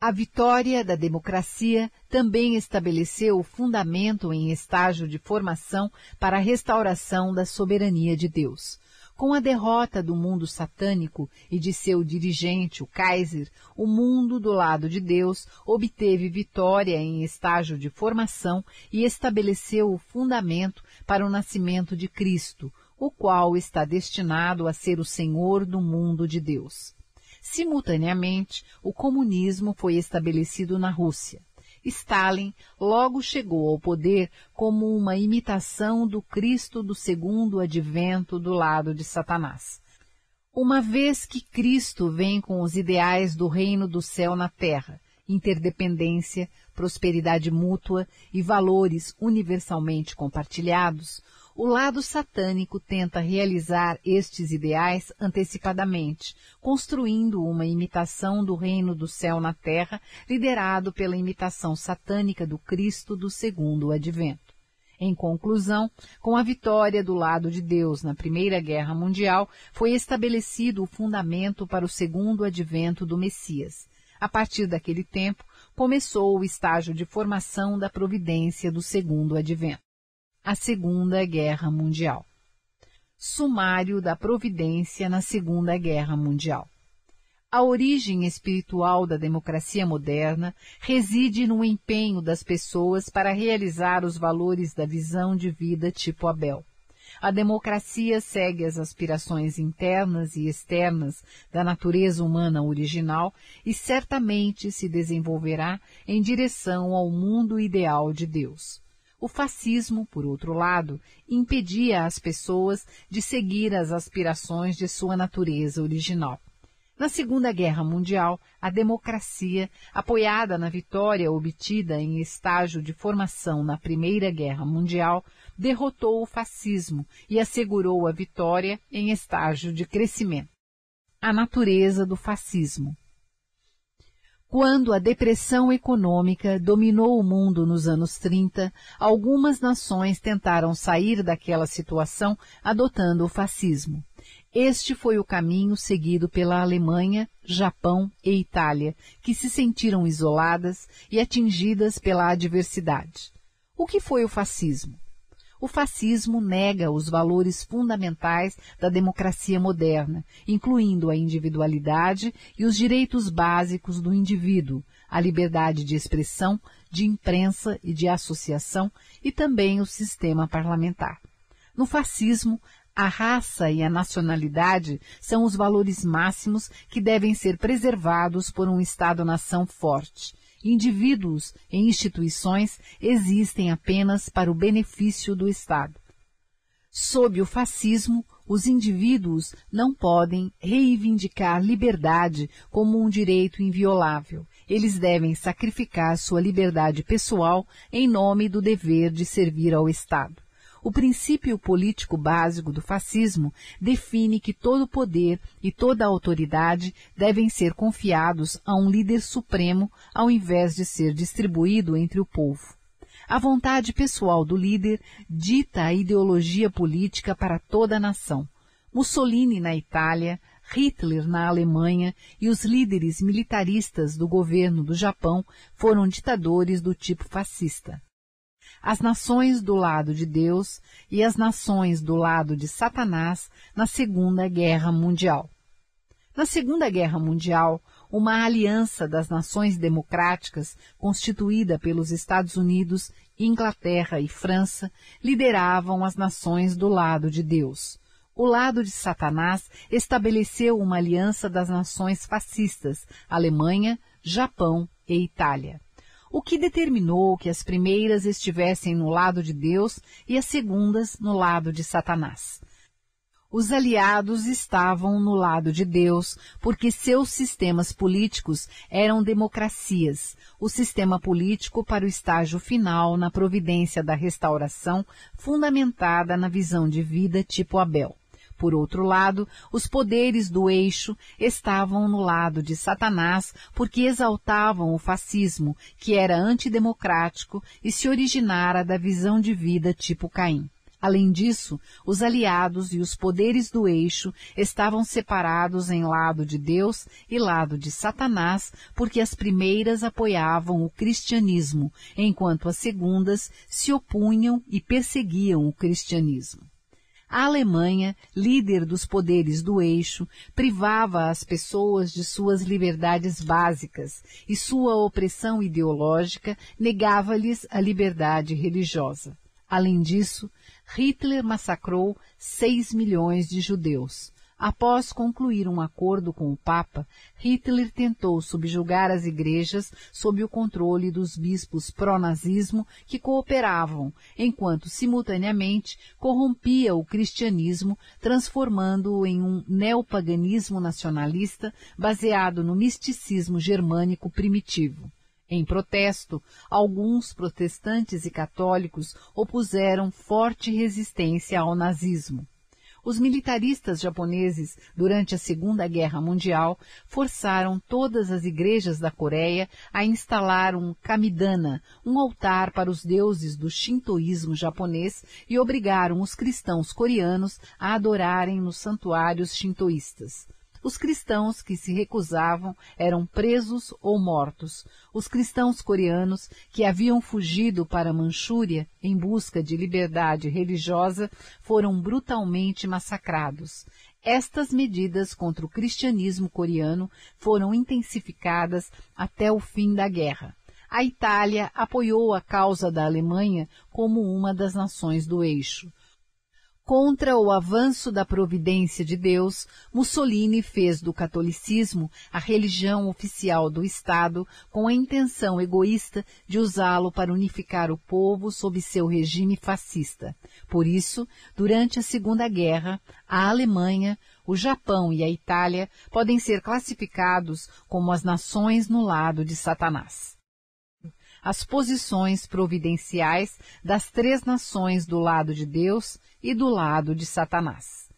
A vitória da democracia também estabeleceu o fundamento em estágio de formação para a restauração da soberania de Deus. Com a derrota do mundo satânico e de seu dirigente, o Kaiser, o mundo do lado de Deus obteve vitória em estágio de formação e estabeleceu o fundamento para o nascimento de Cristo, o qual está destinado a ser o Senhor do mundo de Deus. Simultaneamente, o comunismo foi estabelecido na Rússia. Stalin logo chegou ao poder como uma imitação do Cristo do segundo advento do lado de Satanás. Uma vez que Cristo vem com os ideais do reino do céu na terra, interdependência, prosperidade mútua e valores universalmente compartilhados, o lado satânico tenta realizar estes ideais antecipadamente, construindo uma imitação do reino do céu na terra, liderado pela imitação satânica do Cristo do segundo advento. Em conclusão, com a vitória do lado de Deus na Primeira Guerra Mundial, foi estabelecido o fundamento para o segundo advento do Messias. A partir daquele tempo, começou o estágio de formação da providência do segundo advento. A Segunda Guerra Mundial. Sumário da providência na Segunda Guerra Mundial. A origem espiritual da democracia moderna reside no empenho das pessoas para realizar os valores da visão de vida tipo Abel. A democracia segue as aspirações internas e externas da natureza humana original e certamente se desenvolverá em direção ao mundo ideal de Deus. O fascismo, por outro lado, impedia as pessoas de seguir as aspirações de sua natureza original. Na Segunda Guerra Mundial, a democracia, apoiada na vitória obtida em estágio de formação na Primeira Guerra Mundial, derrotou o fascismo e assegurou a vitória em estágio de crescimento. A natureza do fascismo. Quando a depressão econômica dominou o mundo nos anos 30, algumas nações tentaram sair daquela situação adotando o fascismo. Este foi o caminho seguido pela Alemanha, Japão e Itália, que se sentiram isoladas e atingidas pela adversidade. O que foi o fascismo? O fascismo nega os valores fundamentais da democracia moderna, incluindo a individualidade e os direitos básicos do indivíduo, a liberdade de expressão, de imprensa e de associação e também o sistema parlamentar. No fascismo, a raça e a nacionalidade são os valores máximos que devem ser preservados por um Estado-nação forte. Indivíduos e instituições existem apenas para o benefício do Estado. Sob o fascismo, os indivíduos não podem reivindicar liberdade como um direito inviolável. Eles devem sacrificar sua liberdade pessoal em nome do dever de servir ao Estado. O princípio político básico do fascismo define que todo poder e toda autoridade devem ser confiados a um líder supremo ao invés de ser distribuído entre o povo. A vontade pessoal do líder dita a ideologia política para toda a nação. Mussolini na Itália, Hitler na Alemanha e os líderes militaristas do governo do Japão foram ditadores do tipo fascista as nações do lado de Deus e as nações do lado de Satanás na Segunda Guerra Mundial. Na Segunda Guerra Mundial, uma aliança das nações democráticas, constituída pelos Estados Unidos, Inglaterra e França, lideravam as nações do lado de Deus. O lado de Satanás estabeleceu uma aliança das nações fascistas, Alemanha, Japão e Itália o que determinou que as primeiras estivessem no lado de Deus e as segundas no lado de Satanás. Os aliados estavam no lado de Deus porque seus sistemas políticos eram democracias, o sistema político para o estágio final na providência da restauração fundamentada na visão de vida tipo Abel. Por outro lado, os poderes do eixo estavam no lado de Satanás porque exaltavam o fascismo, que era antidemocrático e se originara da visão de vida tipo Caim. Além disso, os aliados e os poderes do eixo estavam separados em lado de Deus e lado de Satanás, porque as primeiras apoiavam o cristianismo, enquanto as segundas se opunham e perseguiam o cristianismo. A Alemanha, líder dos poderes do eixo, privava as pessoas de suas liberdades básicas e sua opressão ideológica negava-lhes a liberdade religiosa. Além disso, Hitler massacrou 6 milhões de judeus. Após concluir um acordo com o Papa, Hitler tentou subjugar as igrejas sob o controle dos bispos pró-nazismo que cooperavam, enquanto simultaneamente corrompia o cristianismo, transformando-o em um neopaganismo nacionalista baseado no misticismo germânico primitivo. Em protesto, alguns protestantes e católicos opuseram forte resistência ao nazismo. Os militaristas japoneses, durante a Segunda Guerra Mundial, forçaram todas as igrejas da Coreia a instalar um kamidana, um altar para os deuses do shintoísmo japonês, e obrigaram os cristãos coreanos a adorarem nos santuários shintoístas. Os cristãos que se recusavam eram presos ou mortos. Os cristãos coreanos que haviam fugido para a Manchúria em busca de liberdade religiosa foram brutalmente massacrados. Estas medidas contra o cristianismo coreano foram intensificadas até o fim da guerra. A Itália apoiou a causa da Alemanha como uma das nações do eixo. Contra o avanço da providência de Deus, Mussolini fez do catolicismo a religião oficial do Estado com a intenção egoísta de usá-lo para unificar o povo sob seu regime fascista. Por isso, durante a Segunda Guerra, a Alemanha, o Japão e a Itália podem ser classificados como as nações no lado de Satanás as posições providenciais das três nações do lado de Deus e do lado de Satanás.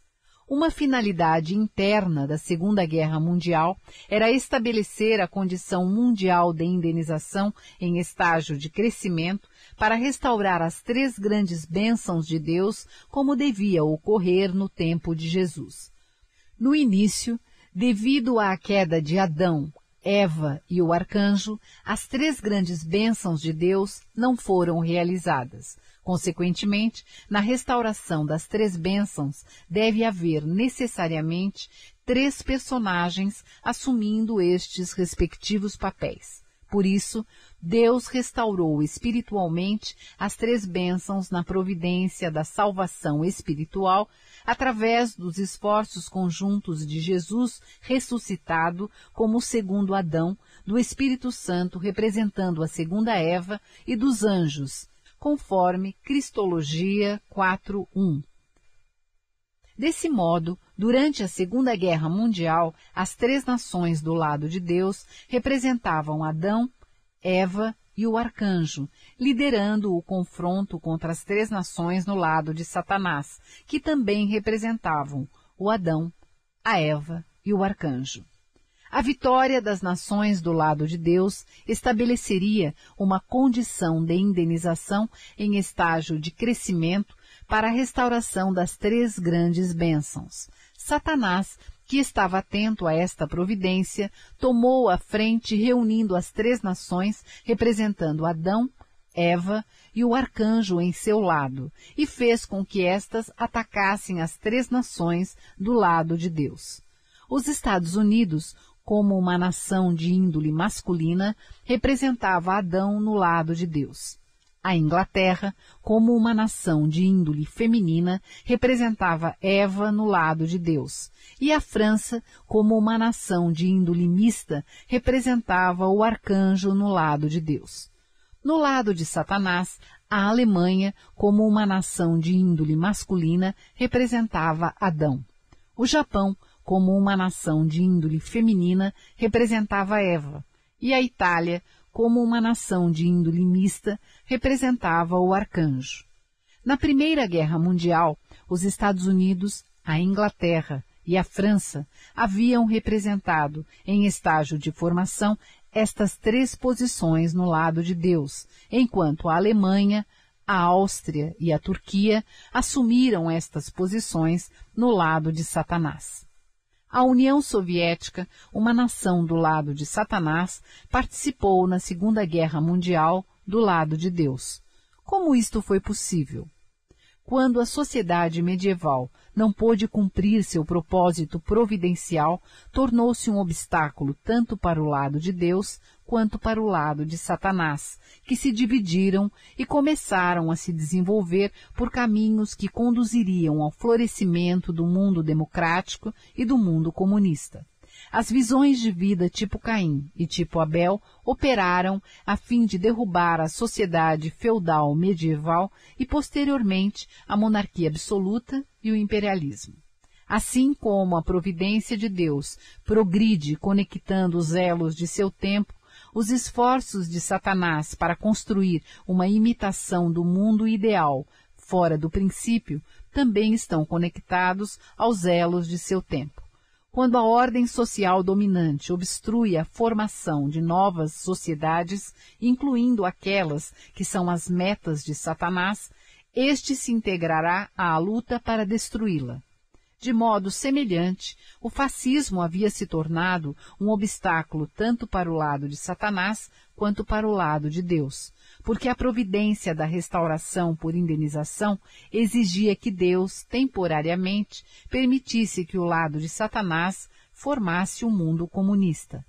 Uma finalidade interna da Segunda Guerra Mundial era estabelecer a condição mundial de indenização em estágio de crescimento para restaurar as três grandes bênçãos de Deus como devia ocorrer no tempo de Jesus. No início, devido à queda de Adão Eva e o arcanjo, as três grandes bênçãos de Deus não foram realizadas. Consequentemente, na restauração das três bênçãos, deve haver necessariamente três personagens assumindo estes respectivos papéis. Por isso, Deus restaurou espiritualmente as três bênçãos na providência da salvação espiritual através dos esforços conjuntos de Jesus ressuscitado como o segundo Adão, do Espírito Santo representando a segunda Eva e dos anjos, conforme Cristologia 4.1. Desse modo, durante a Segunda Guerra Mundial, as três nações do lado de Deus representavam Adão, Eva e o arcanjo, liderando o confronto contra as três nações no lado de Satanás, que também representavam o Adão, a Eva e o arcanjo. A vitória das nações do lado de Deus estabeleceria uma condição de indenização em estágio de crescimento para a restauração das três grandes bênçãos. Satanás que estava atento a esta providência, tomou a frente reunindo as três nações, representando Adão, Eva e o arcanjo em seu lado, e fez com que estas atacassem as três nações do lado de Deus. Os Estados Unidos, como uma nação de índole masculina, representava Adão no lado de Deus. A Inglaterra, como uma nação de índole feminina, representava Eva no lado de Deus, e a França, como uma nação de índole mista, representava o arcanjo no lado de Deus. No lado de Satanás, a Alemanha, como uma nação de índole masculina, representava Adão. O Japão, como uma nação de índole feminina, representava Eva, e a Itália, como uma nação de índole mista, representava o arcanjo. Na Primeira Guerra Mundial, os Estados Unidos, a Inglaterra e a França haviam representado, em estágio de formação, estas três posições no lado de Deus, enquanto a Alemanha, a Áustria e a Turquia assumiram estas posições no lado de Satanás. A União Soviética, uma nação do lado de Satanás, participou na Segunda Guerra Mundial do lado de Deus. Como isto foi possível? Quando a sociedade medieval não pôde cumprir seu propósito providencial, tornou-se um obstáculo tanto para o lado de Deus quanto para o lado de Satanás, que se dividiram e começaram a se desenvolver por caminhos que conduziriam ao florescimento do mundo democrático e do mundo comunista. As visões de vida tipo Caim e tipo Abel operaram a fim de derrubar a sociedade feudal medieval e posteriormente a monarquia absoluta e o imperialismo. Assim como a providência de Deus progride conectando os elos de seu tempo, os esforços de Satanás para construir uma imitação do mundo ideal fora do princípio também estão conectados aos elos de seu tempo. Quando a ordem social dominante obstrui a formação de novas sociedades, incluindo aquelas que são as metas de Satanás, este se integrará à luta para destruí-la. De modo semelhante, o fascismo havia se tornado um obstáculo tanto para o lado de Satanás quanto para o lado de Deus, porque a providência da restauração por indenização exigia que Deus, temporariamente, permitisse que o lado de Satanás formasse um mundo comunista.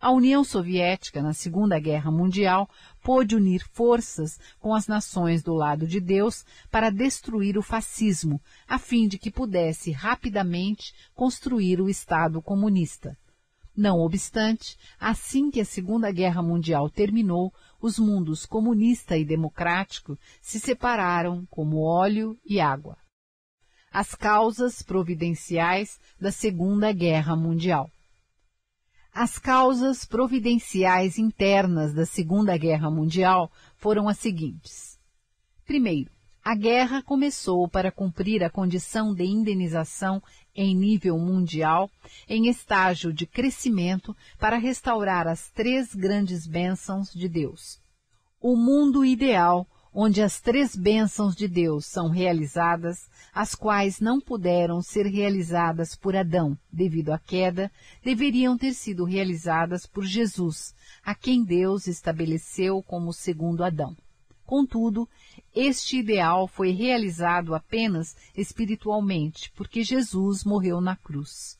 A União Soviética, na Segunda Guerra Mundial, pôde unir forças com as nações do lado de Deus para destruir o fascismo, a fim de que pudesse rapidamente construir o Estado comunista. Não obstante, assim que a Segunda Guerra Mundial terminou, os mundos comunista e democrático se separaram como óleo e água. As causas providenciais da Segunda Guerra Mundial. As causas providenciais internas da Segunda Guerra Mundial foram as seguintes. Primeiro, a guerra começou para cumprir a condição de indenização em nível mundial, em estágio de crescimento, para restaurar as três grandes bênçãos de Deus. O mundo ideal, onde as três bênçãos de Deus são realizadas, as quais não puderam ser realizadas por Adão devido à queda, deveriam ter sido realizadas por Jesus, a quem Deus estabeleceu como segundo Adão. Contudo, este ideal foi realizado apenas espiritualmente, porque Jesus morreu na cruz.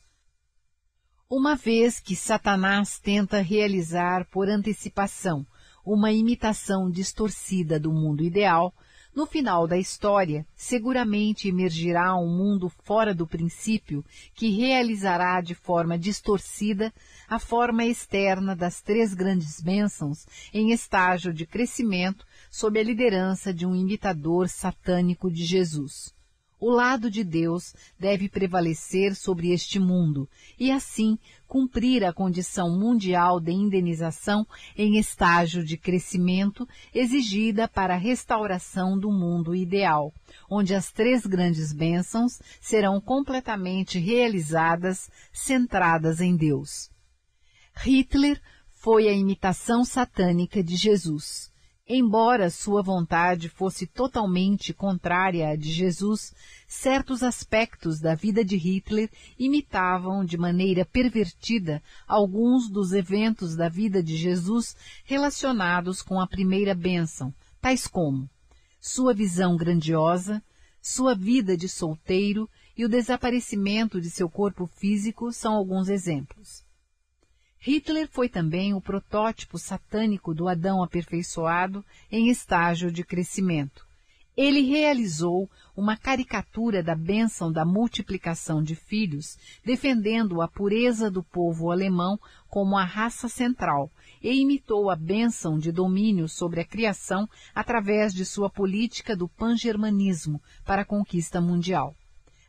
Uma vez que Satanás tenta realizar por antecipação uma imitação distorcida do mundo ideal, no final da história, seguramente emergirá um mundo fora do princípio que realizará de forma distorcida a forma externa das três grandes bênçãos em estágio de crescimento sob a liderança de um imitador satânico de Jesus. O lado de Deus deve prevalecer sobre este mundo e, assim, cumprir a condição mundial de indenização em estágio de crescimento exigida para a restauração do mundo ideal, onde as três grandes bênçãos serão completamente realizadas, centradas em Deus. Hitler foi a imitação satânica de Jesus. Embora sua vontade fosse totalmente contrária à de Jesus, certos aspectos da vida de Hitler imitavam de maneira pervertida alguns dos eventos da vida de Jesus relacionados com a primeira bênção, tais como sua visão grandiosa, sua vida de solteiro e o desaparecimento de seu corpo físico são alguns exemplos. Hitler foi também o protótipo satânico do Adão aperfeiçoado em estágio de crescimento. Ele realizou uma caricatura da bênção da multiplicação de filhos, defendendo a pureza do povo alemão como a raça central, e imitou a bênção de domínio sobre a criação através de sua política do pangermanismo para a conquista mundial.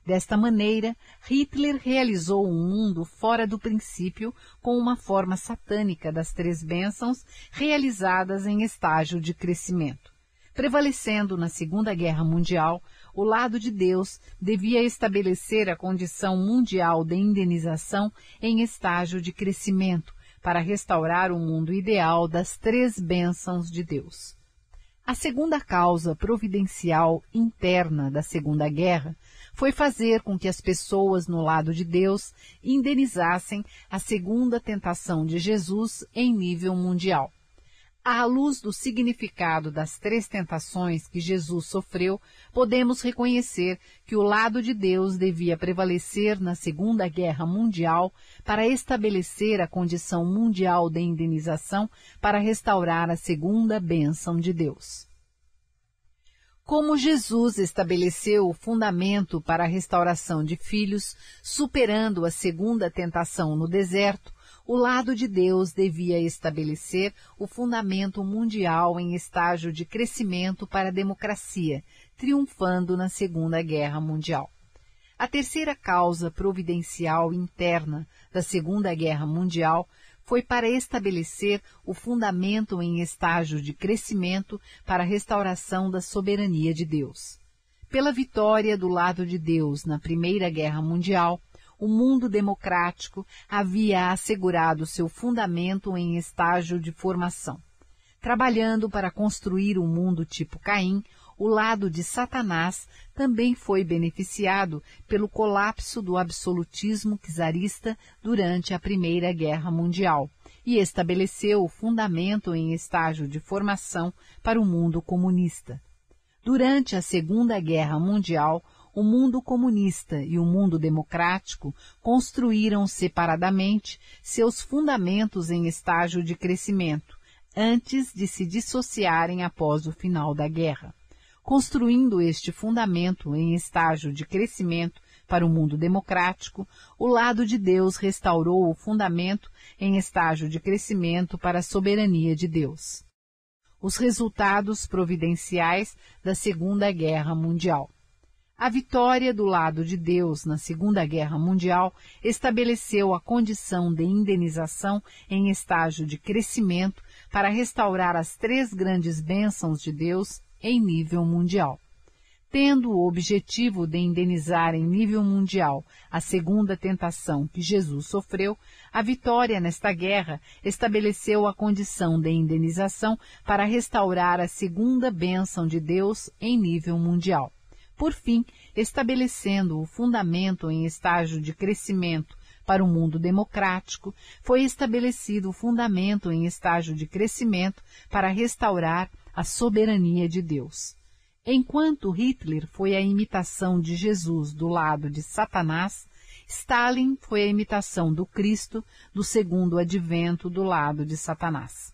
Desta maneira, Hitler realizou um mundo fora do princípio com uma forma satânica das três bênçãos realizadas em estágio de crescimento. Prevalecendo na Segunda Guerra Mundial, o lado de Deus devia estabelecer a condição mundial de indenização em estágio de crescimento para restaurar o mundo ideal das três bênçãos de Deus. A segunda causa providencial interna da Segunda Guerra foi fazer com que as pessoas no lado de Deus indenizassem a segunda tentação de Jesus em nível mundial. À luz do significado das três tentações que Jesus sofreu, podemos reconhecer que o lado de Deus devia prevalecer na Segunda Guerra Mundial para estabelecer a condição mundial de indenização para restaurar a segunda bênção de Deus. Como Jesus estabeleceu o fundamento para a restauração de filhos, superando a segunda tentação no deserto, o lado de Deus devia estabelecer o fundamento mundial em estágio de crescimento para a democracia, triunfando na Segunda Guerra Mundial. A terceira causa providencial interna da Segunda Guerra Mundial foi para estabelecer o fundamento em estágio de crescimento para a restauração da soberania de Deus. Pela vitória do lado de Deus na Primeira Guerra Mundial, o mundo democrático havia assegurado seu fundamento em estágio de formação. Trabalhando para construir um mundo tipo Caim, o lado de Satanás também foi beneficiado pelo colapso do absolutismo czarista durante a Primeira Guerra Mundial e estabeleceu o fundamento em estágio de formação para o mundo comunista. Durante a Segunda Guerra Mundial, o mundo comunista e o mundo democrático construíram separadamente seus fundamentos em estágio de crescimento, antes de se dissociarem após o final da guerra. Construindo este fundamento em estágio de crescimento para o mundo democrático, o lado de Deus restaurou o fundamento em estágio de crescimento para a soberania de Deus. Os resultados providenciais da Segunda Guerra Mundial. A vitória do lado de Deus na Segunda Guerra Mundial estabeleceu a condição de indenização em estágio de crescimento para restaurar as três grandes bênçãos de Deus em nível mundial. Tendo o objetivo de indenizar em nível mundial a segunda tentação que Jesus sofreu, a vitória nesta guerra estabeleceu a condição de indenização para restaurar a segunda bênção de Deus em nível mundial. Por fim, estabelecendo o fundamento em estágio de crescimento para o mundo democrático, foi estabelecido o fundamento em estágio de crescimento para restaurar a soberania de Deus. Enquanto Hitler foi a imitação de Jesus do lado de Satanás, Stalin foi a imitação do Cristo do segundo advento do lado de Satanás.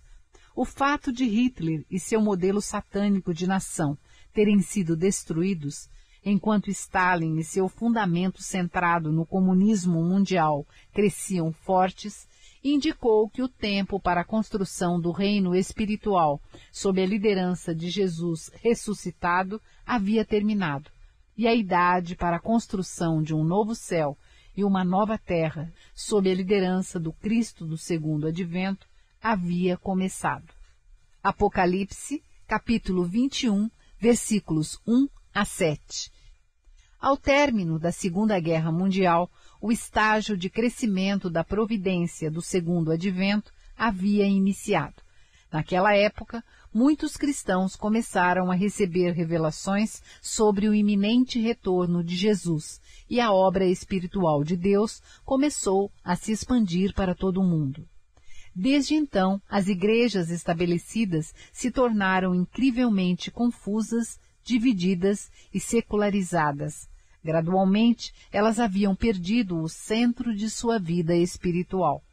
O fato de Hitler e seu modelo satânico de nação terem sido destruídos, enquanto Stalin e seu fundamento centrado no comunismo mundial cresciam fortes, indicou que o tempo para a construção do reino espiritual, sob a liderança de Jesus ressuscitado, havia terminado, e a idade para a construção de um novo céu e uma nova terra, sob a liderança do Cristo do segundo advento, havia começado. Apocalipse, capítulo 21, versículos 1 a 7. Ao término da Segunda Guerra Mundial, o estágio de crescimento da providência do segundo advento havia iniciado. Naquela época, muitos cristãos começaram a receber revelações sobre o iminente retorno de Jesus e a obra espiritual de Deus começou a se expandir para todo o mundo. Desde então, as igrejas estabelecidas se tornaram incrivelmente confusas, divididas e secularizadas, Gradualmente, elas haviam perdido o centro de sua vida espiritual.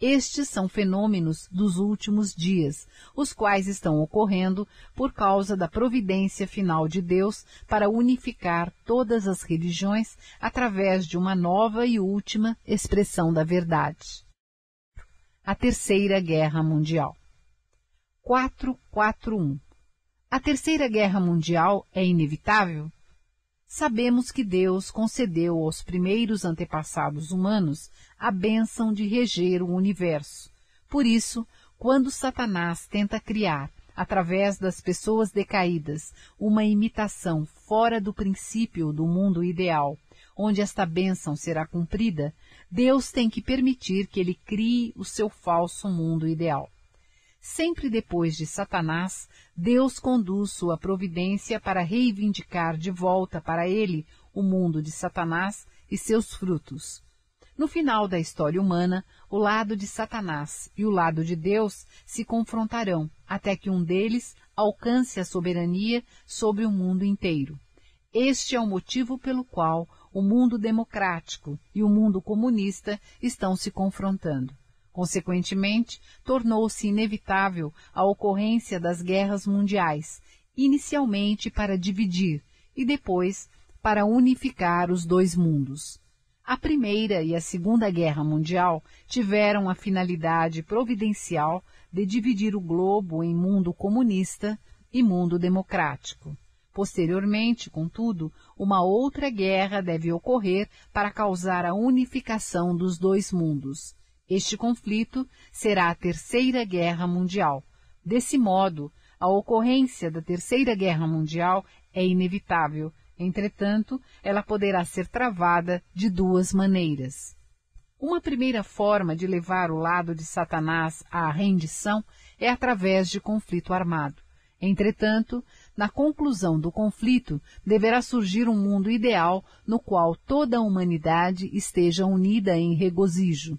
Estes são fenômenos dos últimos dias, os quais estão ocorrendo por causa da providência final de Deus para unificar todas as religiões através de uma nova e última expressão da verdade. A Terceira Guerra Mundial 441 A Terceira Guerra Mundial é inevitável? Sabemos que Deus concedeu aos primeiros antepassados humanos a bênção de reger o universo. Por isso, quando Satanás tenta criar, através das pessoas decaídas, uma imitação fora do princípio do mundo ideal, onde esta bênção será cumprida, Deus tem que permitir que ele crie o seu falso mundo ideal. Sempre depois de Satanás, Deus conduz sua providência para reivindicar de volta para ele o mundo de Satanás e seus frutos. No final da história humana, o lado de Satanás e o lado de Deus se confrontarão até que um deles alcance a soberania sobre o mundo inteiro. Este é o motivo pelo qual o mundo democrático e o mundo comunista estão se confrontando. Consequentemente, tornou-se inevitável a ocorrência das guerras mundiais, inicialmente para dividir e depois para unificar os dois mundos. A Primeira e a Segunda Guerra Mundial tiveram a finalidade providencial de dividir o globo em mundo comunista e mundo democrático. Posteriormente, contudo, uma outra guerra deve ocorrer para causar a unificação dos dois mundos. Este conflito será a Terceira Guerra Mundial. Desse modo, a ocorrência da Terceira Guerra Mundial é inevitável, Entretanto, ela poderá ser travada de duas maneiras. Uma primeira forma de levar o lado de Satanás à rendição é através de conflito armado. Entretanto, na conclusão do conflito, deverá surgir um mundo ideal no qual toda a humanidade esteja unida em regozijo.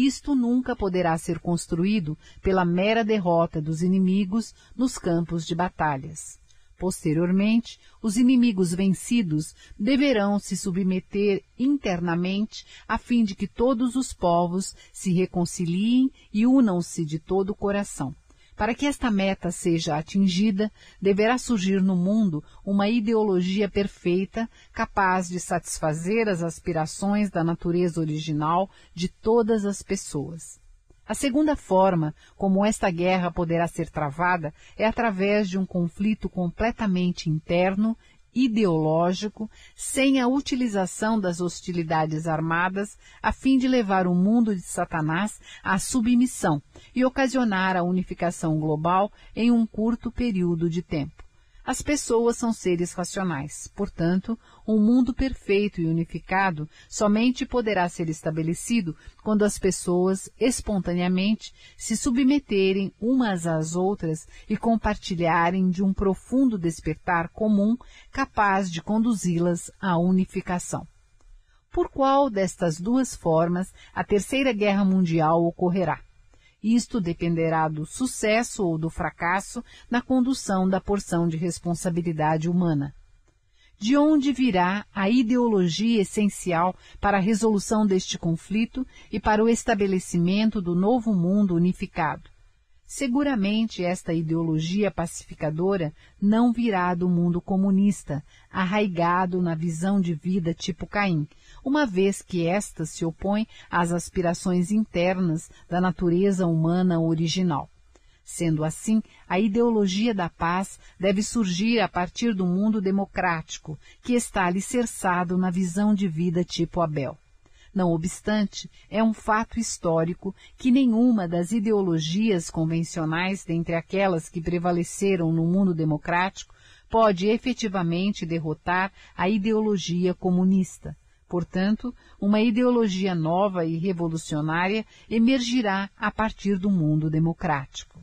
Isto nunca poderá ser construído pela mera derrota dos inimigos nos campos de batalhas. Posteriormente, os inimigos vencidos deverão se submeter internamente a fim de que todos os povos se reconciliem e unam-se de todo o coração. Para que esta meta seja atingida, deverá surgir no mundo uma ideologia perfeita capaz de satisfazer as aspirações da natureza original de todas as pessoas. A segunda forma como esta guerra poderá ser travada é através de um conflito completamente interno, ideológico, sem a utilização das hostilidades armadas, a fim de levar o mundo de Satanás à submissão e ocasionar a unificação global em um curto período de tempo. As pessoas são seres racionais, portanto, um mundo perfeito e unificado somente poderá ser estabelecido quando as pessoas espontaneamente se submeterem umas às outras e compartilharem de um profundo despertar comum capaz de conduzi-las à unificação. Por qual destas duas formas a Terceira Guerra Mundial ocorrerá? Isto dependerá do sucesso ou do fracasso na condução da porção de responsabilidade humana. De onde virá a ideologia essencial para a resolução deste conflito e para o estabelecimento do novo mundo unificado? Seguramente esta ideologia pacificadora não virá do mundo comunista, arraigado na visão de vida tipo Caim, uma vez que esta se opõe às aspirações internas da natureza humana original. Sendo assim, a ideologia da paz deve surgir a partir do mundo democrático, que está alicerçado na visão de vida tipo Abel. Não obstante, é um fato histórico que nenhuma das ideologias convencionais dentre aquelas que prevaleceram no mundo democrático pode efetivamente derrotar a ideologia comunista. Portanto, uma ideologia nova e revolucionária emergirá a partir do mundo democrático.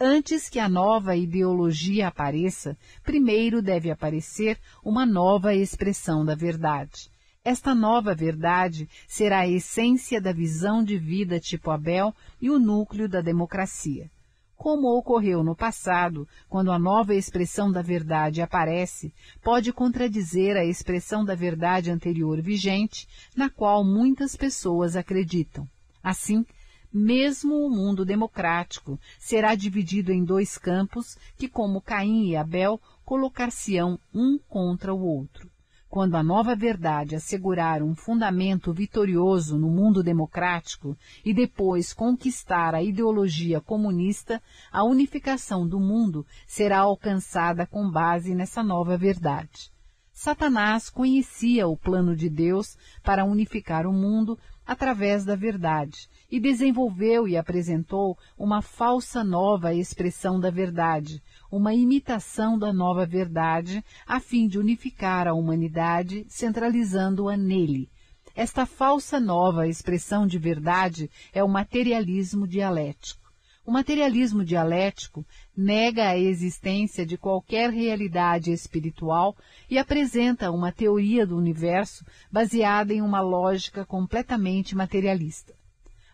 Antes que a nova ideologia apareça, primeiro deve aparecer uma nova expressão da verdade. Esta nova verdade será a essência da visão de vida tipo Abel e o núcleo da democracia. Como ocorreu no passado, quando a nova expressão da verdade aparece, pode contradizer a expressão da verdade anterior vigente, na qual muitas pessoas acreditam. Assim, mesmo o mundo democrático será dividido em dois campos que, como Caim e Abel, colocar-se-ão um contra o outro quando a nova verdade assegurar um fundamento vitorioso no mundo democrático e depois conquistar a ideologia comunista, a unificação do mundo será alcançada com base nessa nova verdade. Satanás conhecia o plano de Deus para unificar o mundo através da verdade e desenvolveu e apresentou uma falsa nova expressão da verdade, uma imitação da nova verdade, a fim de unificar a humanidade, centralizando-a nele. Esta falsa nova expressão de verdade é o materialismo dialético. O materialismo dialético nega a existência de qualquer realidade espiritual e apresenta uma teoria do universo baseada em uma lógica completamente materialista.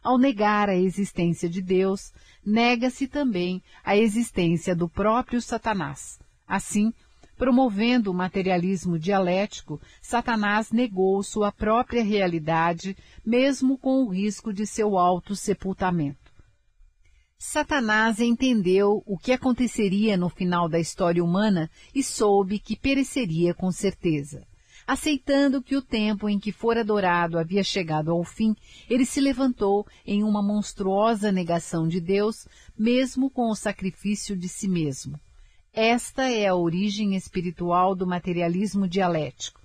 Ao negar a existência de Deus, nega-se também a existência do próprio Satanás. Assim, promovendo o materialismo dialético, Satanás negou sua própria realidade, mesmo com o risco de seu auto-sepultamento. Satanás entendeu o que aconteceria no final da história humana e soube que pereceria com certeza. Aceitando que o tempo em que fora adorado havia chegado ao fim, ele se levantou em uma monstruosa negação de Deus, mesmo com o sacrifício de si mesmo. Esta é a origem espiritual do materialismo dialético.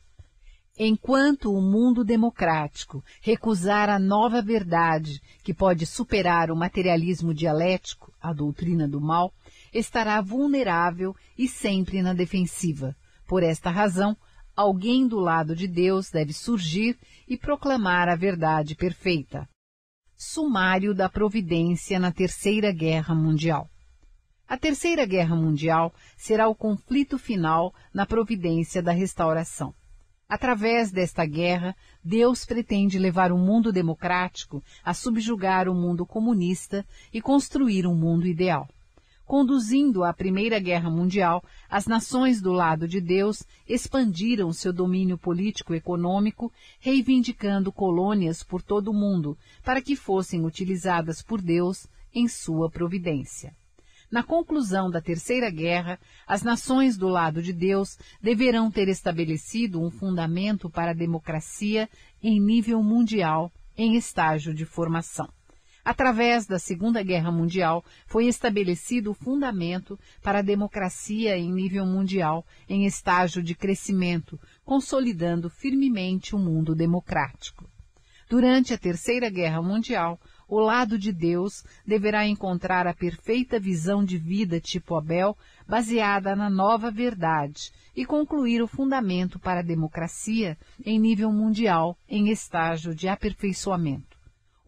Enquanto o mundo democrático recusar a nova verdade que pode superar o materialismo dialético, a doutrina do mal, estará vulnerável e sempre na defensiva. Por esta razão, alguém do lado de Deus deve surgir e proclamar a verdade perfeita. Sumário da Providência na Terceira Guerra Mundial. A Terceira Guerra Mundial será o conflito final na providência da restauração. Através desta guerra, Deus pretende levar o mundo democrático a subjugar o mundo comunista e construir um mundo ideal. Conduzindo à Primeira Guerra Mundial, as nações do lado de Deus expandiram seu domínio político-econômico, reivindicando colônias por todo o mundo, para que fossem utilizadas por Deus em sua providência. Na conclusão da Terceira Guerra, as nações do lado de Deus deverão ter estabelecido um fundamento para a democracia em nível mundial em estágio de formação. Através da Segunda Guerra Mundial, foi estabelecido o fundamento para a democracia em nível mundial, em estágio de crescimento, consolidando firmemente o mundo democrático. Durante a Terceira Guerra Mundial, o lado de Deus deverá encontrar a perfeita visão de vida tipo Abel, baseada na nova verdade, e concluir o fundamento para a democracia em nível mundial, em estágio de aperfeiçoamento.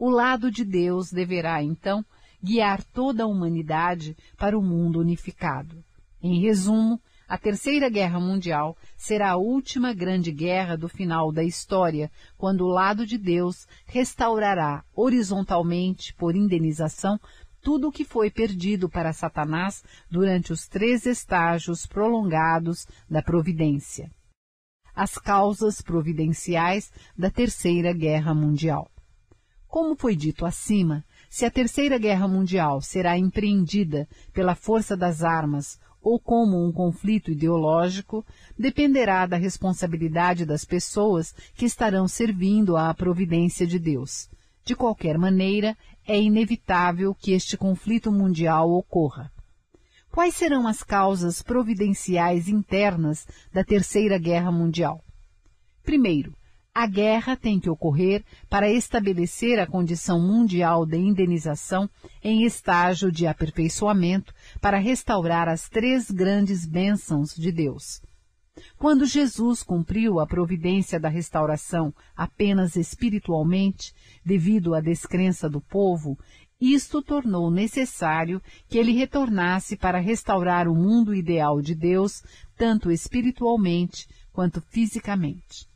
O lado de Deus deverá, então, guiar toda a humanidade para o mundo unificado. Em resumo, a Terceira Guerra Mundial será a última grande guerra do final da história, quando o lado de Deus restaurará horizontalmente, por indenização, tudo o que foi perdido para Satanás durante os três estágios prolongados da providência. As causas providenciais da Terceira Guerra Mundial. Como foi dito acima, se a Terceira Guerra Mundial será empreendida pela força das armas ou como um conflito ideológico, dependerá da responsabilidade das pessoas que estarão servindo à providência de Deus. De qualquer maneira, é inevitável que este conflito mundial ocorra. Quais serão as causas providenciais internas da Terceira Guerra Mundial? Primeiro, a guerra tem que ocorrer para estabelecer a condição mundial de indenização em estágio de aperfeiçoamento para restaurar as três grandes bênçãos de Deus. Quando Jesus cumpriu a providência da restauração apenas espiritualmente, devido à descrença do povo, isto tornou necessário que ele retornasse para restaurar o mundo ideal de Deus, tanto espiritualmente quanto fisicamente.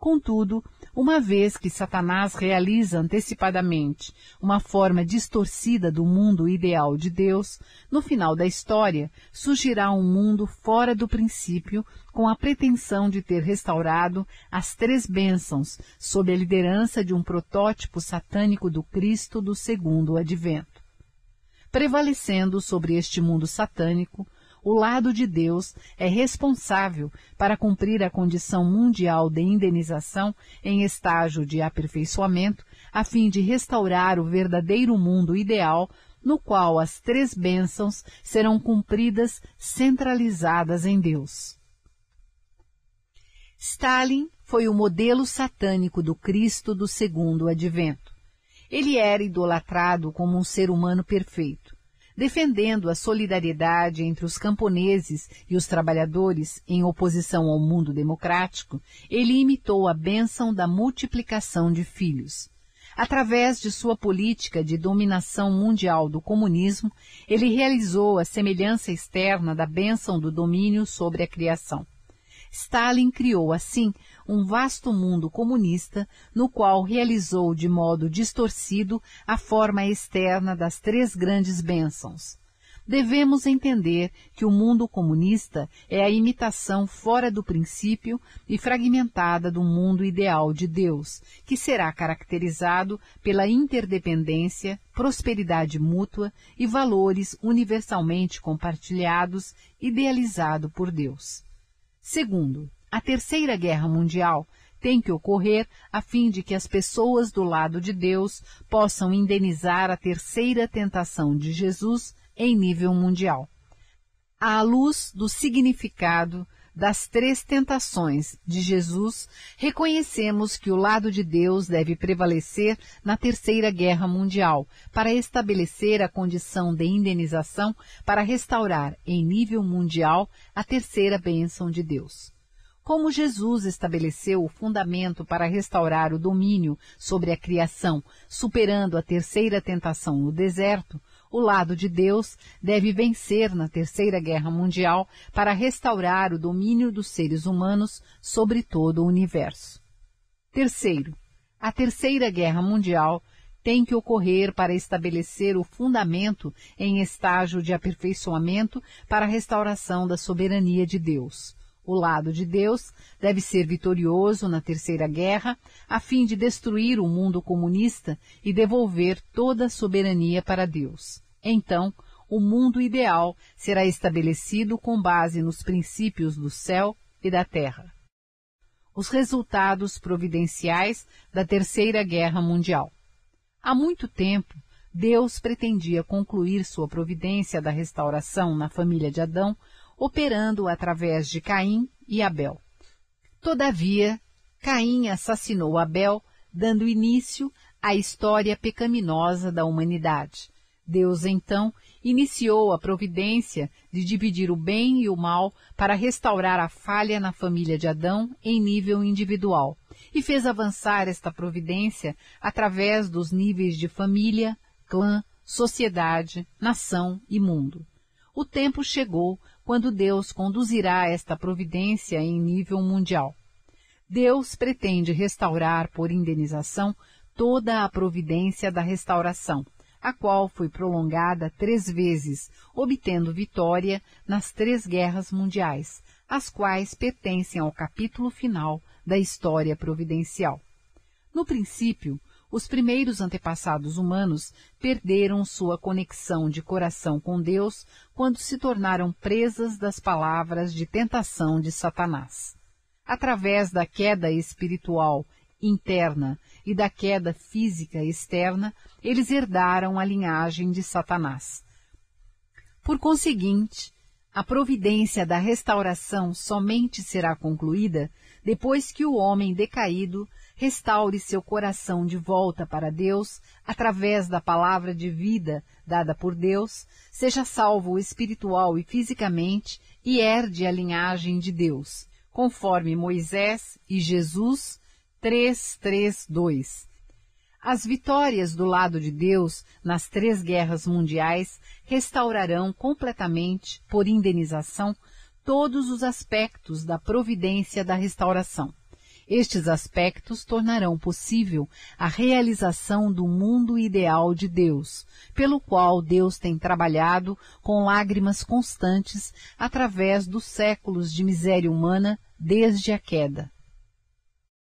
Contudo, uma vez que Satanás realiza antecipadamente uma forma distorcida do mundo ideal de Deus, no final da história surgirá um mundo fora do princípio com a pretensão de ter restaurado as três bênçãos sob a liderança de um protótipo satânico do Cristo do segundo advento. Prevalecendo sobre este mundo satânico, o lado de Deus é responsável para cumprir a condição mundial de indenização em estágio de aperfeiçoamento, a fim de restaurar o verdadeiro mundo ideal no qual as três bênçãos serão cumpridas centralizadas em Deus. Stalin foi o modelo satânico do Cristo do segundo advento. Ele era idolatrado como um ser humano perfeito defendendo a solidariedade entre os camponeses e os trabalhadores em oposição ao mundo democrático, ele imitou a bênção da multiplicação de filhos. Através de sua política de dominação mundial do comunismo, ele realizou a semelhança externa da bênção do domínio sobre a criação. Stalin criou, assim, um vasto mundo comunista no qual realizou de modo distorcido a forma externa das três grandes bênçãos. Devemos entender que o mundo comunista é a imitação fora do princípio e fragmentada do mundo ideal de Deus, que será caracterizado pela interdependência, prosperidade mútua e valores universalmente compartilhados, idealizado por Deus. Segundo, a Terceira Guerra Mundial tem que ocorrer a fim de que as pessoas do lado de Deus possam indenizar a terceira tentação de Jesus em nível mundial. À luz do significado das três tentações de Jesus, reconhecemos que o lado de Deus deve prevalecer na Terceira Guerra Mundial para estabelecer a condição de indenização para restaurar em nível mundial a terceira bênção de Deus. Como Jesus estabeleceu o fundamento para restaurar o domínio sobre a criação, superando a terceira tentação no deserto, o lado de Deus deve vencer na Terceira Guerra Mundial para restaurar o domínio dos seres humanos sobre todo o universo. Terceiro, a Terceira Guerra Mundial tem que ocorrer para estabelecer o fundamento em estágio de aperfeiçoamento para a restauração da soberania de Deus. O lado de Deus deve ser vitorioso na Terceira Guerra, a fim de destruir o mundo comunista e devolver toda a soberania para Deus. Então, o mundo ideal será estabelecido com base nos princípios do céu e da terra. Os resultados providenciais da Terceira Guerra Mundial. Há muito tempo, Deus pretendia concluir sua providência da restauração na família de Adão, operando através de Caim e Abel. Todavia, Caim assassinou Abel, dando início à história pecaminosa da humanidade. Deus então iniciou a providência de dividir o bem e o mal para restaurar a falha na família de Adão em nível individual e fez avançar esta providência através dos níveis de família, clã, sociedade, nação e mundo. O tempo chegou quando Deus conduzirá esta providência em nível mundial. Deus pretende restaurar por indenização toda a providência da restauração, a qual foi prolongada três vezes, obtendo vitória nas três guerras mundiais, as quais pertencem ao capítulo final da história providencial. No princípio, os primeiros antepassados humanos perderam sua conexão de coração com Deus quando se tornaram presas das palavras de tentação de Satanás. Através da queda espiritual interna e da queda física externa, eles herdaram a linhagem de Satanás. Por conseguinte, a providência da restauração somente será concluída depois que o homem decaído restaure seu coração de volta para Deus através da palavra de vida dada por Deus, seja salvo espiritual e fisicamente e herde a linhagem de Deus, conforme Moisés e Jesus 332. As vitórias do lado de Deus nas três guerras mundiais restaurarão completamente, por indenização, todos os aspectos da providência da restauração. Estes aspectos tornarão possível a realização do mundo ideal de Deus, pelo qual Deus tem trabalhado com lágrimas constantes através dos séculos de miséria humana desde a queda.